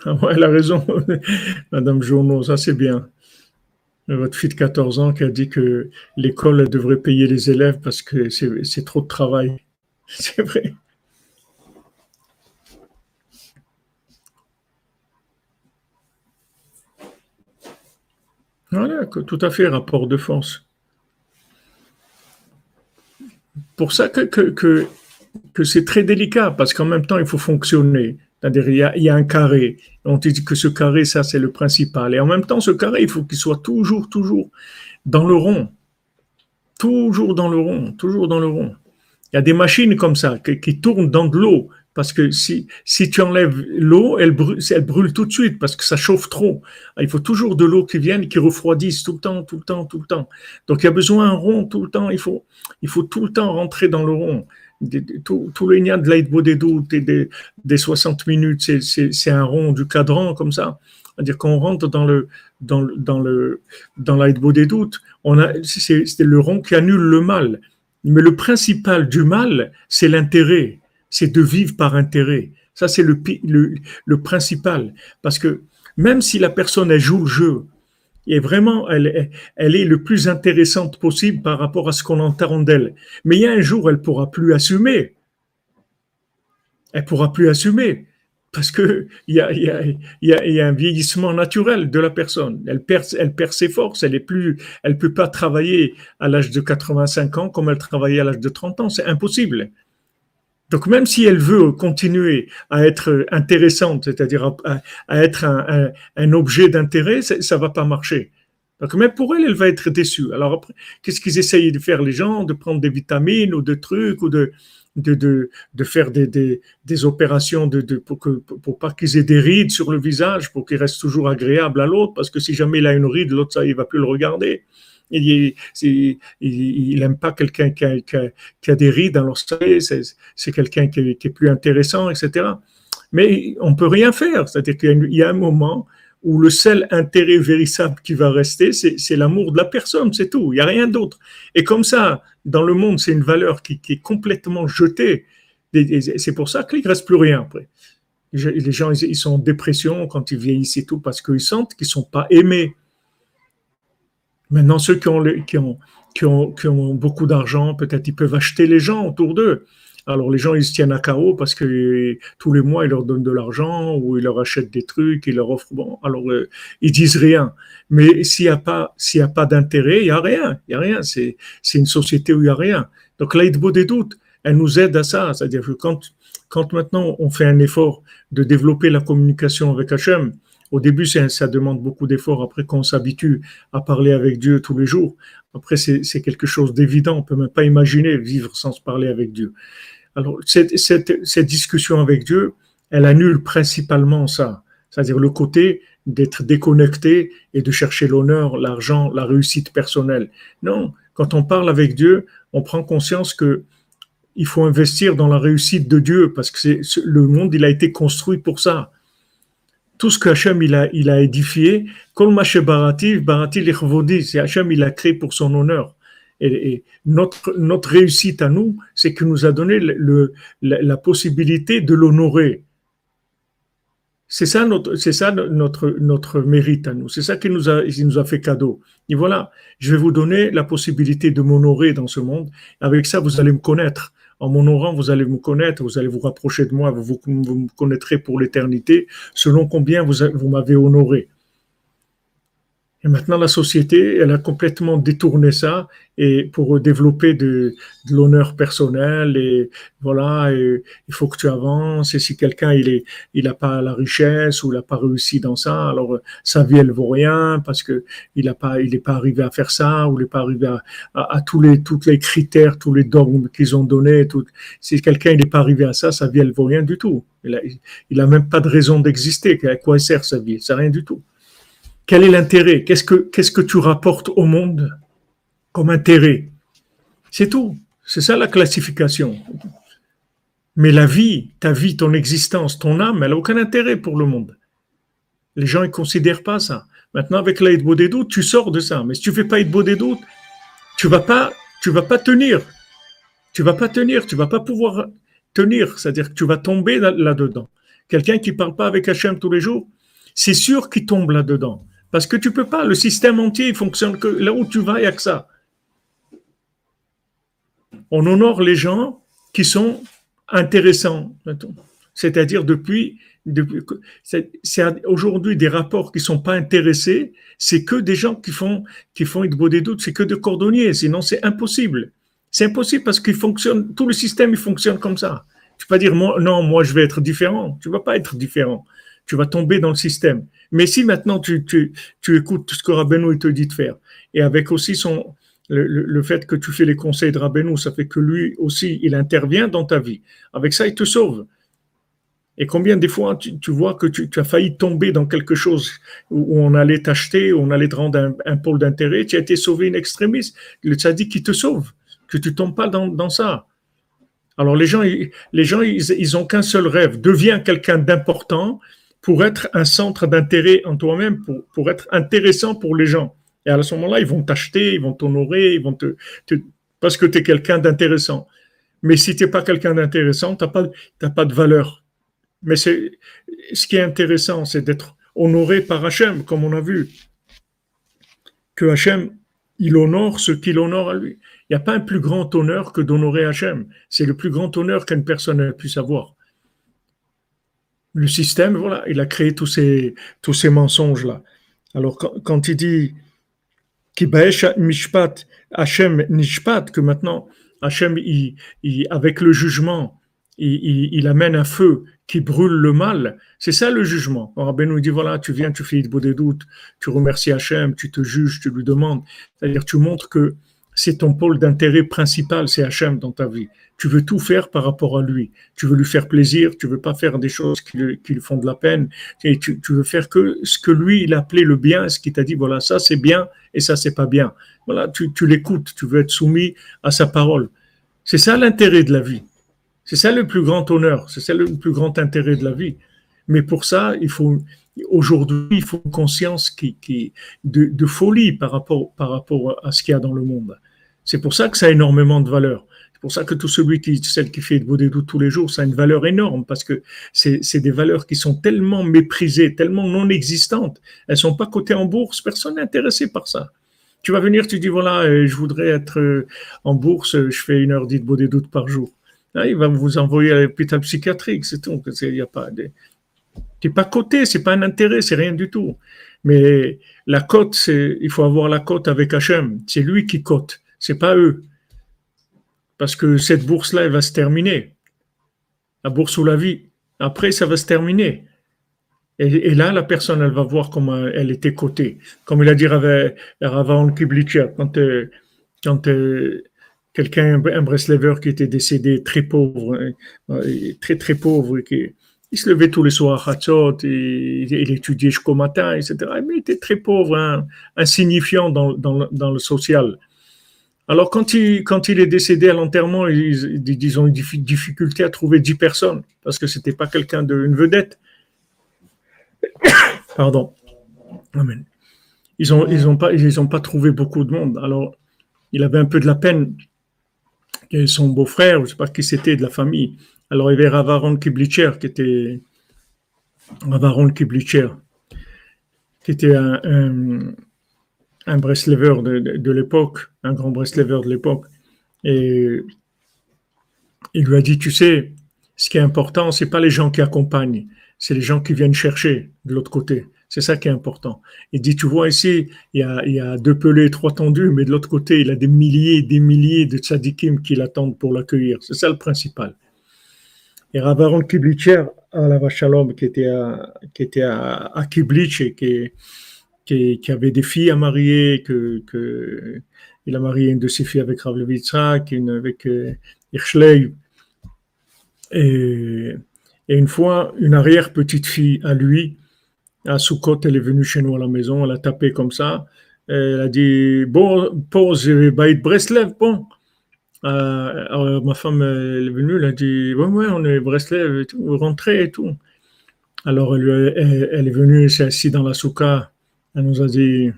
Speaker 1: Ah elle a raison, Madame Journeau, ça c'est bien. Votre fille de 14 ans qui a dit que l'école devrait payer les élèves parce que c'est trop de travail. C'est vrai. Voilà, tout à fait, rapport de force. Pour ça que, c'est très délicat, parce qu'en même temps, il faut fonctionner. C'est-à-dire, il y, a, un carré. On dit que ce carré, ça, c'est le principal. Et en même temps, ce carré, il faut qu'il soit toujours, toujours dans le rond. Toujours dans le rond, toujours dans le rond. Il y a des machines comme ça qui, tournent dans de l'eau. Parce que si, si tu enlèves l'eau, elle brûle, elle brûle tout de suite parce que ça chauffe trop. Il faut toujours de l'eau qui vienne, qui refroidisse tout le temps, tout le temps, tout le temps. Donc il y a besoin d'un rond tout le temps. Il faut, il faut tout le temps rentrer dans le rond tout, le lien de l'aide des doutes et des, des 60 minutes, c'est un rond du cadran comme ça. C'est-à-dire qu'on rentre dans le dans, le, dans le dans des doutes, on a c'est le rond qui annule le mal. Mais le principal du mal, c'est l'intérêt, c'est de vivre par intérêt. Ça c'est le, le principal parce que même si la personne joue le jeu, et vraiment, elle, elle est le plus intéressante possible par rapport à ce qu'on entend d'elle. Mais il y a un jour, elle pourra plus assumer. Elle pourra plus assumer parce que il y a, un vieillissement naturel de la personne. Elle perd, elle perd ses forces. Elle est plus, elle peut pas travailler à l'âge de 85 ans comme elle travaillait à l'âge de 30 ans. C'est impossible. Donc même si elle veut continuer à être intéressante, c'est-à-dire à, être un, objet d'intérêt, ça va pas marcher. Donc même pour elle, elle va être déçue. Alors après, qu'est-ce qu'ils essayent de faire les gens? De prendre des vitamines ou de trucs ou de faire des, opérations pour, que, pour pas qu'ils aient des rides sur le visage, pour qu'ils restent toujours agréables à l'autre, parce que si jamais il a une ride, l'autre, ça, il va plus le regarder il n'aime pas quelqu'un qui a, qui, des rides, alors c'est quelqu'un qui, qui, est plus intéressant, etc. Mais on peut rien faire. C'est-à-dire qu'il y a un moment où le seul intérêt véritable qui va rester, c'est l'amour de la personne, c'est tout, il n'y a rien d'autre. Et comme ça, dans le monde, c'est une valeur qui, est complètement jetée. C'est pour ça qu'il ne reste plus rien après. Les gens, ils sont en dépression quand ils vieillissent et tout, parce qu'ils sentent qu'ils ne sont pas aimés. Maintenant, ceux qui ont, qui ont, qui ont, qui ont beaucoup d'argent, peut-être ils peuvent acheter les gens autour d'eux. Alors les gens, ils se tiennent à carreau parce que tous les mois, ils leur donnent de l'argent ou ils leur achètent des trucs, ils leur offrent. Bon, alors euh, ils disent rien. Mais s'il n'y a pas, s'il y a pas d'intérêt, il y a rien. Il y a rien. C'est, c'est une société où il y a rien. Donc l'aide des doutes, elle nous aide à ça. C'est-à-dire que quand, quand maintenant on fait un effort de développer la communication avec Hachem, au début, ça demande beaucoup d'efforts. Après, quand on s'habitue à parler avec Dieu tous les jours, après, c'est quelque chose d'évident. On peut même pas imaginer vivre sans se parler avec Dieu. Alors, cette, cette, discussion avec Dieu, elle annule principalement ça, c'est-à-dire le côté d'être déconnecté et de chercher l'honneur, l'argent, la réussite personnelle. Non, quand on parle avec Dieu, on prend conscience que il faut investir dans la réussite de Dieu parce que le monde, il a été construit pour ça. Tout ce que Hachem il a, il a édifié, c'est Hachem il a créé pour son honneur. Et, notre, notre réussite à nous, c'est qu'il nous a donné le, la, possibilité de l'honorer. C'est ça notre, c'est ça notre, notre mérite à nous. C'est ça qu'il nous a, il nous a fait cadeau. Et voilà, je vais vous donner la possibilité de m'honorer dans ce monde. Avec ça, vous allez me connaître. En m'honorant, vous allez me connaître, vous allez vous rapprocher de moi, vous, me connaîtrez pour l'éternité, selon combien vous, vous m'avez honoré. Et maintenant, la société, elle a complètement détourné ça et pour développer de, de l'honneur personnel et voilà, et il faut que tu avances. Et si quelqu'un il est, il a pas la richesse ou il a pas réussi dans ça, alors sa vie elle vaut rien parce que il a pas, il est pas arrivé à faire ça ou il est pas arrivé à, à, tous les, tous les critères, tous les dogmes qu'ils ont donnés. Si quelqu'un il n'est pas arrivé à ça, sa vie elle vaut rien du tout. Il a, il a même pas de raison d'exister. À quoi sert sa vie? C'est rien du tout. Quel est l'intérêt? Qu'est-ce que, qu'est-ce que tu rapportes au monde comme intérêt? C'est tout. C'est ça la classification. Mais la vie, ta vie, ton existence, ton âme, elle n'a aucun intérêt pour le monde. Les gens ne considèrent pas ça. Maintenant, avec l'aide des doutes, tu sors de ça. Mais si tu ne fais pas l'aide des doutes, tu vas vas pas tenir. Tu vas pas tenir. Tu vas pas pouvoir tenir. C'est-à-dire que tu vas tomber là-dedans. Quelqu'un qui parle pas avec Hachem tous les jours, c'est sûr qu'il tombe là-dedans. Parce que tu peux pas, le système entier, il fonctionne que là où tu vas, il n'y a que ça. On honore les gens qui sont intéressants. C'est-à-dire depuis, depuis aujourd'hui des rapports qui sont pas intéressés, c'est que des gens qui font, qui font des doutes, c'est que des cordonniers, sinon c'est impossible. C'est impossible parce qu'il fonctionne, tout le système, il fonctionne comme ça. Tu peux pas dire, non, moi, je vais être différent. Tu vas pas être différent. Tu vas tomber dans le système. Mais si maintenant tu, tu, tu écoutes ce que Rabbeinu te dit de faire, et avec aussi son, le, fait que tu fais les conseils de Rabbeinu, ça fait que lui aussi, il intervient dans ta vie. Avec ça, il te sauve. Et combien des fois tu, vois que tu, as failli tomber dans quelque chose où on allait t'acheter, où on allait te rendre un, pôle d'intérêt, tu as été sauvé in extremis. Le dit qui te sauve, que tu tombes pas dans, ça. Alors les gens, les gens, ils, ils ont qu'un seul rêve, deviens quelqu'un d'important, pour être un centre d'intérêt en toi-même, pour, pour être intéressant pour les gens. Et à ce moment-là, ils vont t'acheter, ils vont t'honorer, ils vont te, parce que tu es quelqu'un d'intéressant. Mais si tu n'es pas quelqu'un d'intéressant, tu n'as pas, pas de valeur. Mais c'est, ce qui est intéressant, c'est d'être honoré par Hachem, comme on a vu. Que Hachem, il honore ce qu'il honore à lui. Il n'y a pas un plus grand honneur que d'honorer Hachem. C'est le plus grand honneur qu'une personne puisse avoir le système, voilà, il a créé tous ces, tous ces mensonges-là. Alors, quand, il dit Mishpat, Hachem Nishpat, que maintenant, Hachem, il, avec le jugement, il, il, amène un feu qui brûle le mal. C'est ça le jugement. Rabbi nous dit voilà, tu viens, tu fais des doutes, tu remercies Hachem, tu te juges, tu lui demandes. C'est-à-dire, tu montres que c'est ton pôle d'intérêt principal, c'est Hachem dans ta vie. Tu veux tout faire par rapport à lui. Tu veux lui faire plaisir, tu veux pas faire des choses qui, lui, font de la peine. Et tu, veux faire que ce que lui, il a appelé le bien, ce qui t'a dit, voilà, ça c'est bien et ça c'est pas bien. Voilà, tu l'écoutes, tu veux être soumis à sa parole. C'est ça l'intérêt de la vie. C'est ça le plus grand honneur, c'est ça le plus grand intérêt de la vie. Mais pour ça, il faut, aujourd'hui, il faut une conscience qui, de, folie par rapport, par rapport à ce qu'il y a dans le monde. C'est pour ça que ça a énormément de valeur. C'est pour ça que tout celui qui, celle qui fait de doutes tous les jours, ça a une valeur énorme parce que c'est des valeurs qui sont tellement méprisées, tellement non existantes. Elles sont pas cotées en bourse. Personne n'est intéressé par ça. Tu vas venir, tu dis voilà, euh, je voudrais être euh, en bourse, je fais une heure dite des doutes par jour. Là, il va vous envoyer à l'hôpital psychiatrique, c'est tout. Il n'y a pas de, n'es pas coté, c'est pas un intérêt, c'est rien du tout. Mais la cote, c'est, il faut avoir la cote avec Hachem. C'est lui qui cote, c'est pas eux. Parce que cette bourse-là, elle va se terminer. La bourse ou la vie. Après, ça va se terminer. Et, là, la personne, elle va voir comment elle était cotée. Comme il a dit Ravan Kiblitcher, quand, euh, quand euh, quelqu'un, un Breslever qui était décédé très pauvre, euh, très très pauvre, qui, il se levait tous les soirs à Hatzot, et, il étudiait jusqu'au matin, etc. Mais il était très pauvre, hein, insignifiant dans, le social. Alors, quand il, est décédé à l'enterrement, ils, ont eu des difficultés à trouver dix personnes, parce que c'était pas quelqu'un de, une vedette. Pardon. Amen. Ils n'ont pas trouvé beaucoup de monde. Alors, il avait un peu de la peine. Et son beau-frère, je ne sais pas qui c'était de la famille, alors il y avait Ravaron Kiblitcher qui était Ravaron Kiblitcher, qui était un, un, de, l'époque, un grand Breslever de l'époque. Et il lui a dit, tu sais, ce qui est important, c'est pas les gens qui accompagnent, c'est les gens qui viennent chercher de l'autre côté. C'est ça qui est important. Il dit, tu vois ici, il y a, y deux pelés, trois tendus, mais de l'autre côté, il a des milliers et des milliers de tzadikim qui l'attendent pour l'accueillir. C'est ça le principal. Et Ravaron Kiblitcher, à la Vachalom, qui était à, qui était à, à et qui, qui, avait des filles à marier, que, que, il a marié une de ses filles avec Rav une avec euh, Hirschley. Et, et, une fois, une arrière-petite-fille à lui, à Soukot, elle est venue chez nous à la maison, elle a tapé comme ça. Elle a dit, bon, pause, Baït Breslev, bon. Euh, ma femme est venue, elle a dit Ouais, ouais, on est Breslev et tout, rentrez et tout. Alors elle, est venue, elle s'est assise dans la souka, elle nous a dit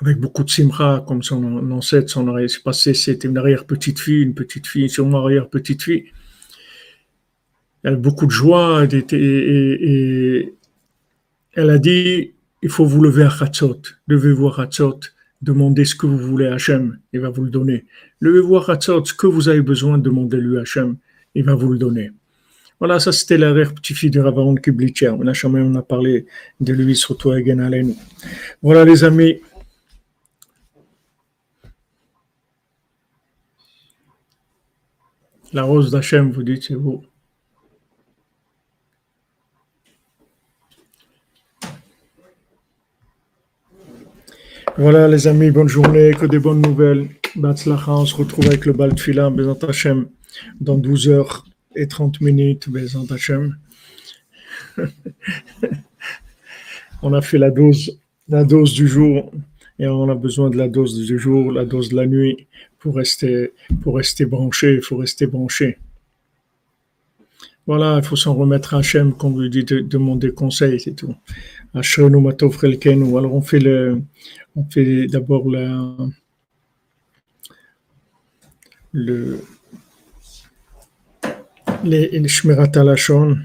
Speaker 1: avec beaucoup de simra, comme son ancêtre, son arrière, c'est passé, c'était une arrière-petite fille, une petite fille, sûrement arrière-petite fille. Elle a beaucoup de joie et, elle a dit il faut vous lever à Khatzot, levez-vous à Khatzot demandez ce que vous voulez à Hachem, il va vous le donner. Levez-vous à ce que vous avez besoin, demandez-lui à Hachem, il va vous le donner. Voilà, ça c'était l'arrière-petit-fils de Ravaron Kiblitcher. On a parlé de lui, surtout à Alenu. Voilà les amis. La rose d'Hachem, vous dites, c'est vous. Voilà les amis, bonne journée, que des bonnes nouvelles. Batzlacha, on se retrouve avec le Baltfila, Bezant Hashem, dans 12 heures et 30 minutes, Bezant on a fait la dose, la dose du jour et on a besoin de la dose du jour, la dose de la nuit pour rester, pour rester branché, il faut rester branché. Voilà, il faut s'en remettre à Hachem, qu'on lui dit de demander conseil, c'est tout. Alors on fait le, on fait d'abord la, le, les, Shmirat Alashon.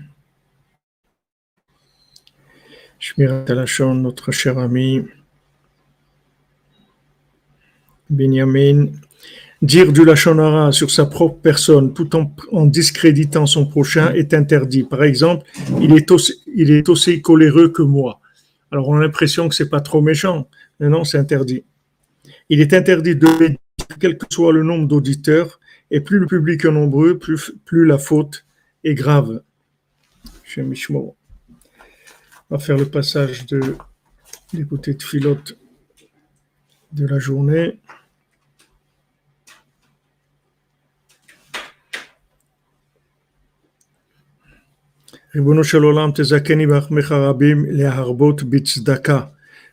Speaker 1: Shmirat Alashon, notre cher ami Benjamin. Dire du Lachonara sur sa propre personne tout en, en, discréditant son prochain est interdit. Par exemple, il est aussi, il est aussi coléreux que moi. Alors on a l'impression que c'est pas trop méchant, non, c'est interdit. Il est interdit de quel que soit le nombre d'auditeurs, et plus le public est nombreux, plus, la faute est grave. On va faire le passage de l'écouter de filote de la journée.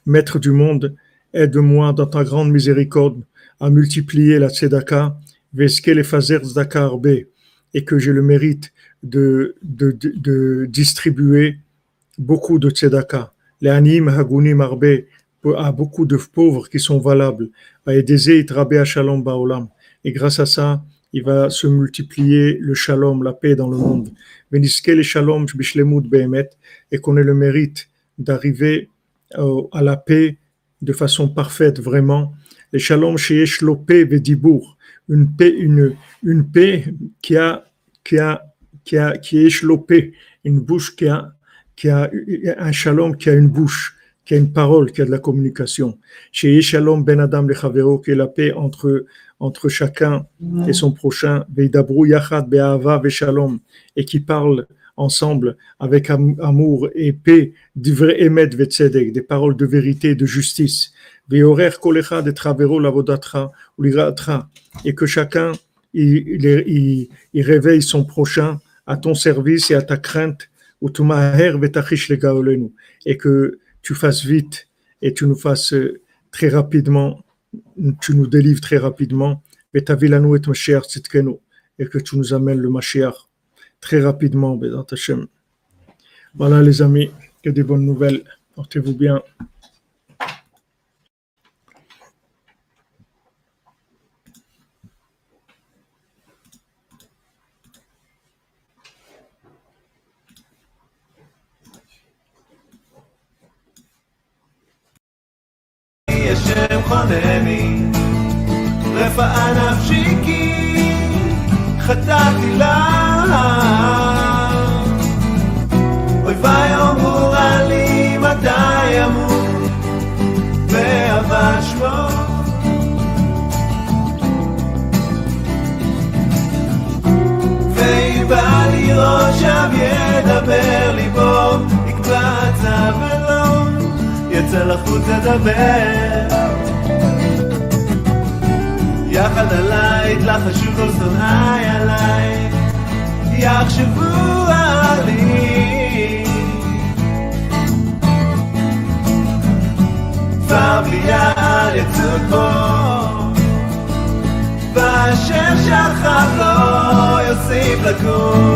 Speaker 1: Maître du monde, aide-moi dans ta grande miséricorde à multiplier la tzedaka, veske les fazer et que j'ai le mérite de, de, de, distribuer beaucoup de tzedaka. Les anim hagunim arbe, à beaucoup de pauvres qui sont valables. Et grâce à ça, il va se multiplier le shalom, la paix dans le monde. et qu'on ait le mérite d'arriver à la paix de façon parfaite, vraiment. Le shalom sheyesh paix vedibour, une paix, une, une paix qui a, qui a, qui a, qui est échelopée, une bouche qui a, qui a un shalom qui a une bouche, qui a une parole, qui a de la communication. Chez Shalom Ben Adam le Chavero, qui est la paix entre, entre chacun et son prochain, Veidabru Yachad Be'ava Shalom, et qui parle ensemble avec amour et paix, des paroles de vérité et de justice. Et que chacun il, il, il, réveille son prochain à ton service et à ta crainte, et que tu fasses vite et tu nous fasses euh, très rapidement, tu nous délivres très rapidement, et que tu nous amènes le Mashiach très rapidement, Voilà les amis, que des bonnes nouvelles. Portez-vous bien.
Speaker 2: השם חונני, רפאה נפשי כי חטאתי לה. אויבי אמורה לי מתי אמור, ואהבה שמו. ואם בא לי ראשם ידבר ליבו, יקבע צו ולא יצא לחוץ לדבר. יחד עליי, יתלחשו כל שונאי עליי, יחשבו עלי. בבליעל יצוקו באשר שחר לא יוסיף לקום